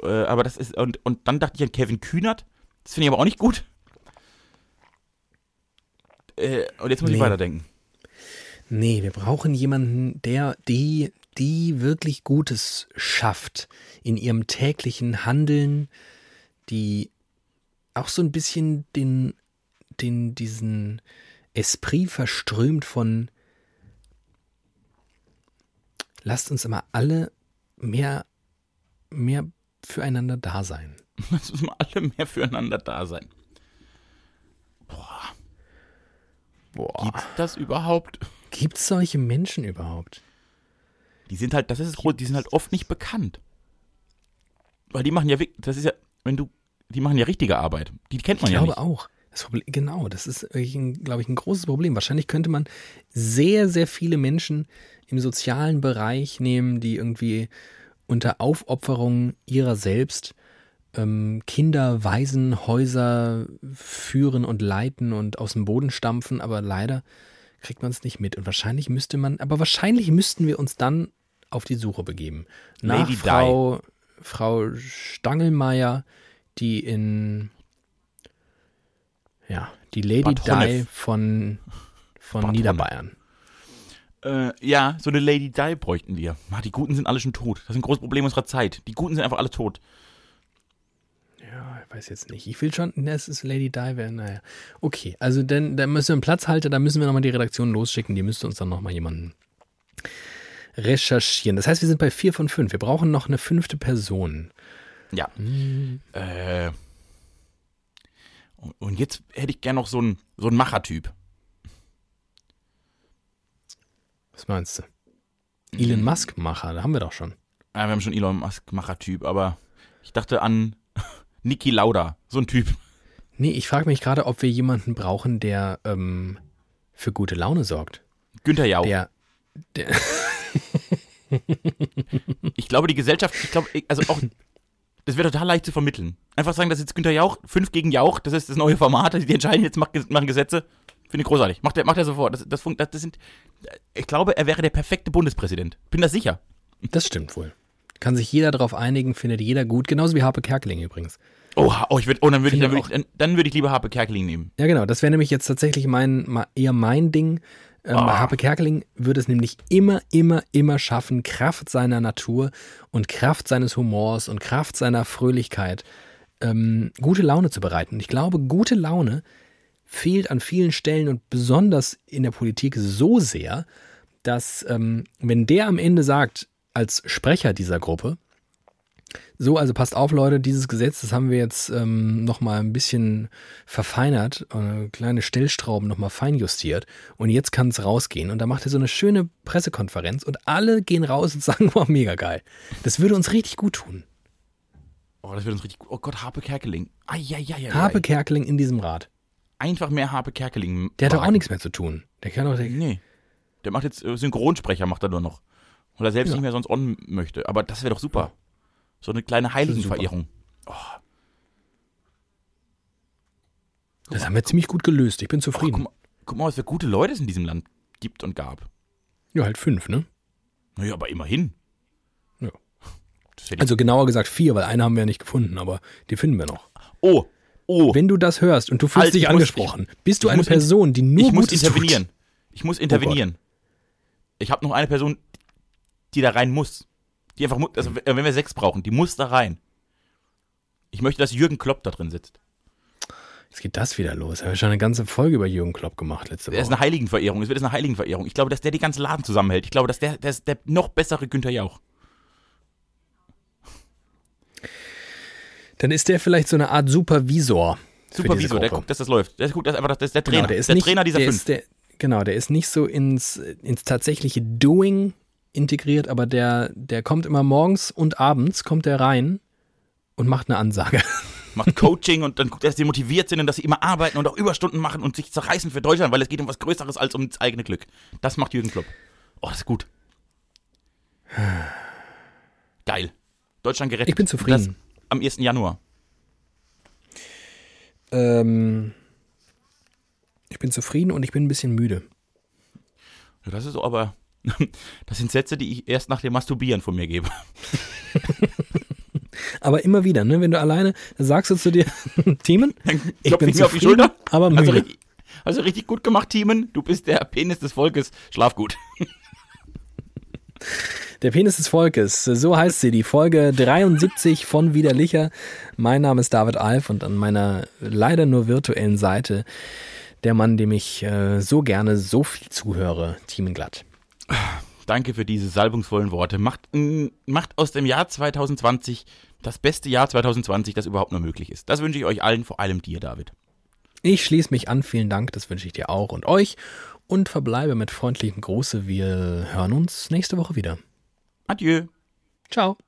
Äh, aber das ist, und, und dann dachte ich an Kevin Kühnert, das finde ich aber auch nicht gut. Äh, und jetzt muss ich Nee. weiterdenken. Nee, wir brauchen jemanden, der, die, die wirklich Gutes schafft in ihrem täglichen Handeln, die auch so ein bisschen den, den, diesen Esprit verströmt von lasst uns immer alle mehr, mehr füreinander da sein. Lass uns mal alle mehr füreinander da sein. Boah. Gibt's das überhaupt? Gibt es solche Menschen überhaupt? Die sind halt, das ist das Große, die sind halt oft nicht bekannt. Weil die machen ja, das ist ja, wenn du, die machen ja richtige Arbeit. Die kennt man Ich ja glaube nicht. auch. Das Problem, genau, das ist, glaube ich, ein großes Problem. Wahrscheinlich könnte man sehr, sehr viele Menschen im sozialen Bereich nehmen, die irgendwie unter Aufopferung ihrer selbst ähm, Kinder, Waisenhäuser führen und leiten und aus dem Boden stampfen, aber leider kriegt man es nicht mit. Und wahrscheinlich müsste man, aber wahrscheinlich müssten wir uns dann auf die Suche begeben. Nach Lady Di. Frau, Frau Stangelmeier, die in ja, die Lady Di von, von Bad Niederbayern. Äh, ja, so eine Lady Di bräuchten wir. Ah, die Guten sind alle schon tot. Das ist ein großes Problem unserer Zeit. Die Guten sind einfach alle tot. Ja, ich weiß jetzt nicht. Ich will schon, es ist Lady Di, wäre, naja. Okay, also dann, dann müssen wir einen Platzhalter, da müssen wir nochmal die Redaktion losschicken, die müsste uns dann nochmal jemanden recherchieren. Das heißt, wir sind bei vier von fünf. Wir brauchen noch eine fünfte Person. Ja. Äh, und, jetzt hätte ich gern noch so einen so einen Machertyp. Was meinst du? Elon Musk-Macher, da haben wir doch schon. Ja, wir haben schon Elon Musk Machertyp, aber ich dachte an Niki Lauda, so ein Typ. Nee, ich frage mich gerade, ob wir jemanden brauchen, der ähm, für gute Laune sorgt. Günther Jauch. Der, der Ich glaube, die Gesellschaft, ich glaube, also auch, das wäre total leicht zu vermitteln. Einfach sagen, das ist jetzt Günther Jauch, fünf gegen Jauch, das ist das neue Format, die entscheiden jetzt, machen Gesetze. Finde ich großartig. Macht er, macht er sofort. Das, das, das, das sind, ich glaube, er wäre der perfekte Bundespräsident. Bin das sicher. das stimmt wohl. Kann sich jeder darauf einigen, findet jeder gut. Genauso wie Harpe Kerkeling übrigens. Oh, oh, ich würd, oh dann würde ich, dann würd ich, dann, dann würd ich lieber Harpe Kerkeling nehmen. Ja, genau. Das wäre nämlich jetzt tatsächlich mein, eher mein Ding. Ähm, Bei Ah. Harpe Kerkeling würde es nämlich immer, immer, immer schaffen, Kraft seiner Natur und Kraft seines Humors und Kraft seiner Fröhlichkeit ähm, gute Laune zu bereiten. Und ich glaube, gute Laune fehlt an vielen Stellen und besonders in der Politik so sehr, dass ähm, wenn der am Ende sagt, als Sprecher dieser Gruppe, so, also passt auf, Leute, dieses Gesetz, das haben wir jetzt ähm, nochmal ein bisschen verfeinert, äh, kleine Stellstrauben nochmal feinjustiert und jetzt kann es rausgehen. Und da macht er so eine schöne Pressekonferenz und alle gehen raus und sagen, wow, mega geil. Das würde uns richtig gut tun. Oh, das wird uns richtig gut. Oh Gott, Harpe Kerkeling. Ai, Harpe Kerkeling in diesem Rat. Einfach mehr Harpe Kerkeling. Der hat doch auch nichts mehr zu tun. Der kann doch, der, Nee. Der macht jetzt äh, Synchronsprecher, macht er nur noch. Weil er selbst Ja. nicht mehr sonst on möchte. Aber das wäre doch super. So eine kleine Heiligenverehrung. das haben wir ziemlich gut gelöst. Ich bin Oh, guck, zufrieden. mal, guck mal, was für gute Leute es in diesem Land gibt und gab. ja, halt fünf, ne? Naja, aber immerhin. Ja. Das ich- Also genauer gesagt vier, weil eine haben wir ja nicht gefunden, aber die finden wir noch. oh, oh, Wenn du das hörst und du fühlst Halt, dich ich muss- angesprochen, bist du ich eine Person, die nur ich muss intervenieren. Tut. Ich muss intervenieren. ich habe noch eine Person, die da rein muss. Die einfach, also wenn wir sechs brauchen, die muss da rein. Ich möchte, dass Jürgen Klopp da drin sitzt. Jetzt geht das wieder los. Haben wir schon eine ganze Folge über Jürgen Klopp gemacht letzte Er ist Woche. eine Heiligenverehrung. Es wird eine Heiligenverehrung. Ich glaube, dass der die ganzen Laden zusammenhält. Ich glaube, dass der, der ist der noch bessere Günther Jauch. Dann ist der vielleicht so eine Art Supervisor. Supervisor, der guckt, dass das läuft. Der guckt, dass einfach, das ist der Trainer. Genau, der ist der nicht, Trainer dieser der fünf. Ist der, genau, der ist nicht so ins, ins tatsächliche Doing integriert, aber der, der kommt immer morgens und abends, kommt der rein und macht eine Ansage. macht Coaching und dann guckt er, dass sie motiviert sind und dass sie immer arbeiten und auch Überstunden machen und sich zerreißen für Deutschland, weil es geht um was Größeres als um das eigene Glück. Das macht Jürgen Klopp. Oh, das ist gut. Geil. Deutschland gerettet. Ich bin zufrieden. Das am 1. Januar. Ähm, ich bin zufrieden und ich bin ein bisschen müde. Ja, Das ist so, aber das sind Sätze, die ich erst nach dem Masturbieren von mir gebe. Aber immer wieder, ne, wenn du alleine sagst du zu dir, Themen, ich bin ich mir auf die Schulter. aber Also müde. richtig, also richtig gut gemacht, Teamen. Du bist der Penis des Volkes. Schlaf gut. Der Penis des Volkes, so heißt sie, die Folge 73 von Widerlicher. Mein Name ist David Alf und an meiner leider nur virtuellen Seite der Mann, dem ich äh, so gerne so viel zuhöre, Team Glatt. Danke für diese salbungsvollen Worte. Macht, mm, macht aus dem Jahr 2020 das beste Jahr 2020, das überhaupt nur möglich ist. Das wünsche ich euch allen, vor allem dir, David. Ich schließe mich an, vielen Dank, das wünsche ich dir auch und euch und verbleibe mit freundlichen Gruße. Wir hören uns nächste Woche wieder. Adieu. Ciao.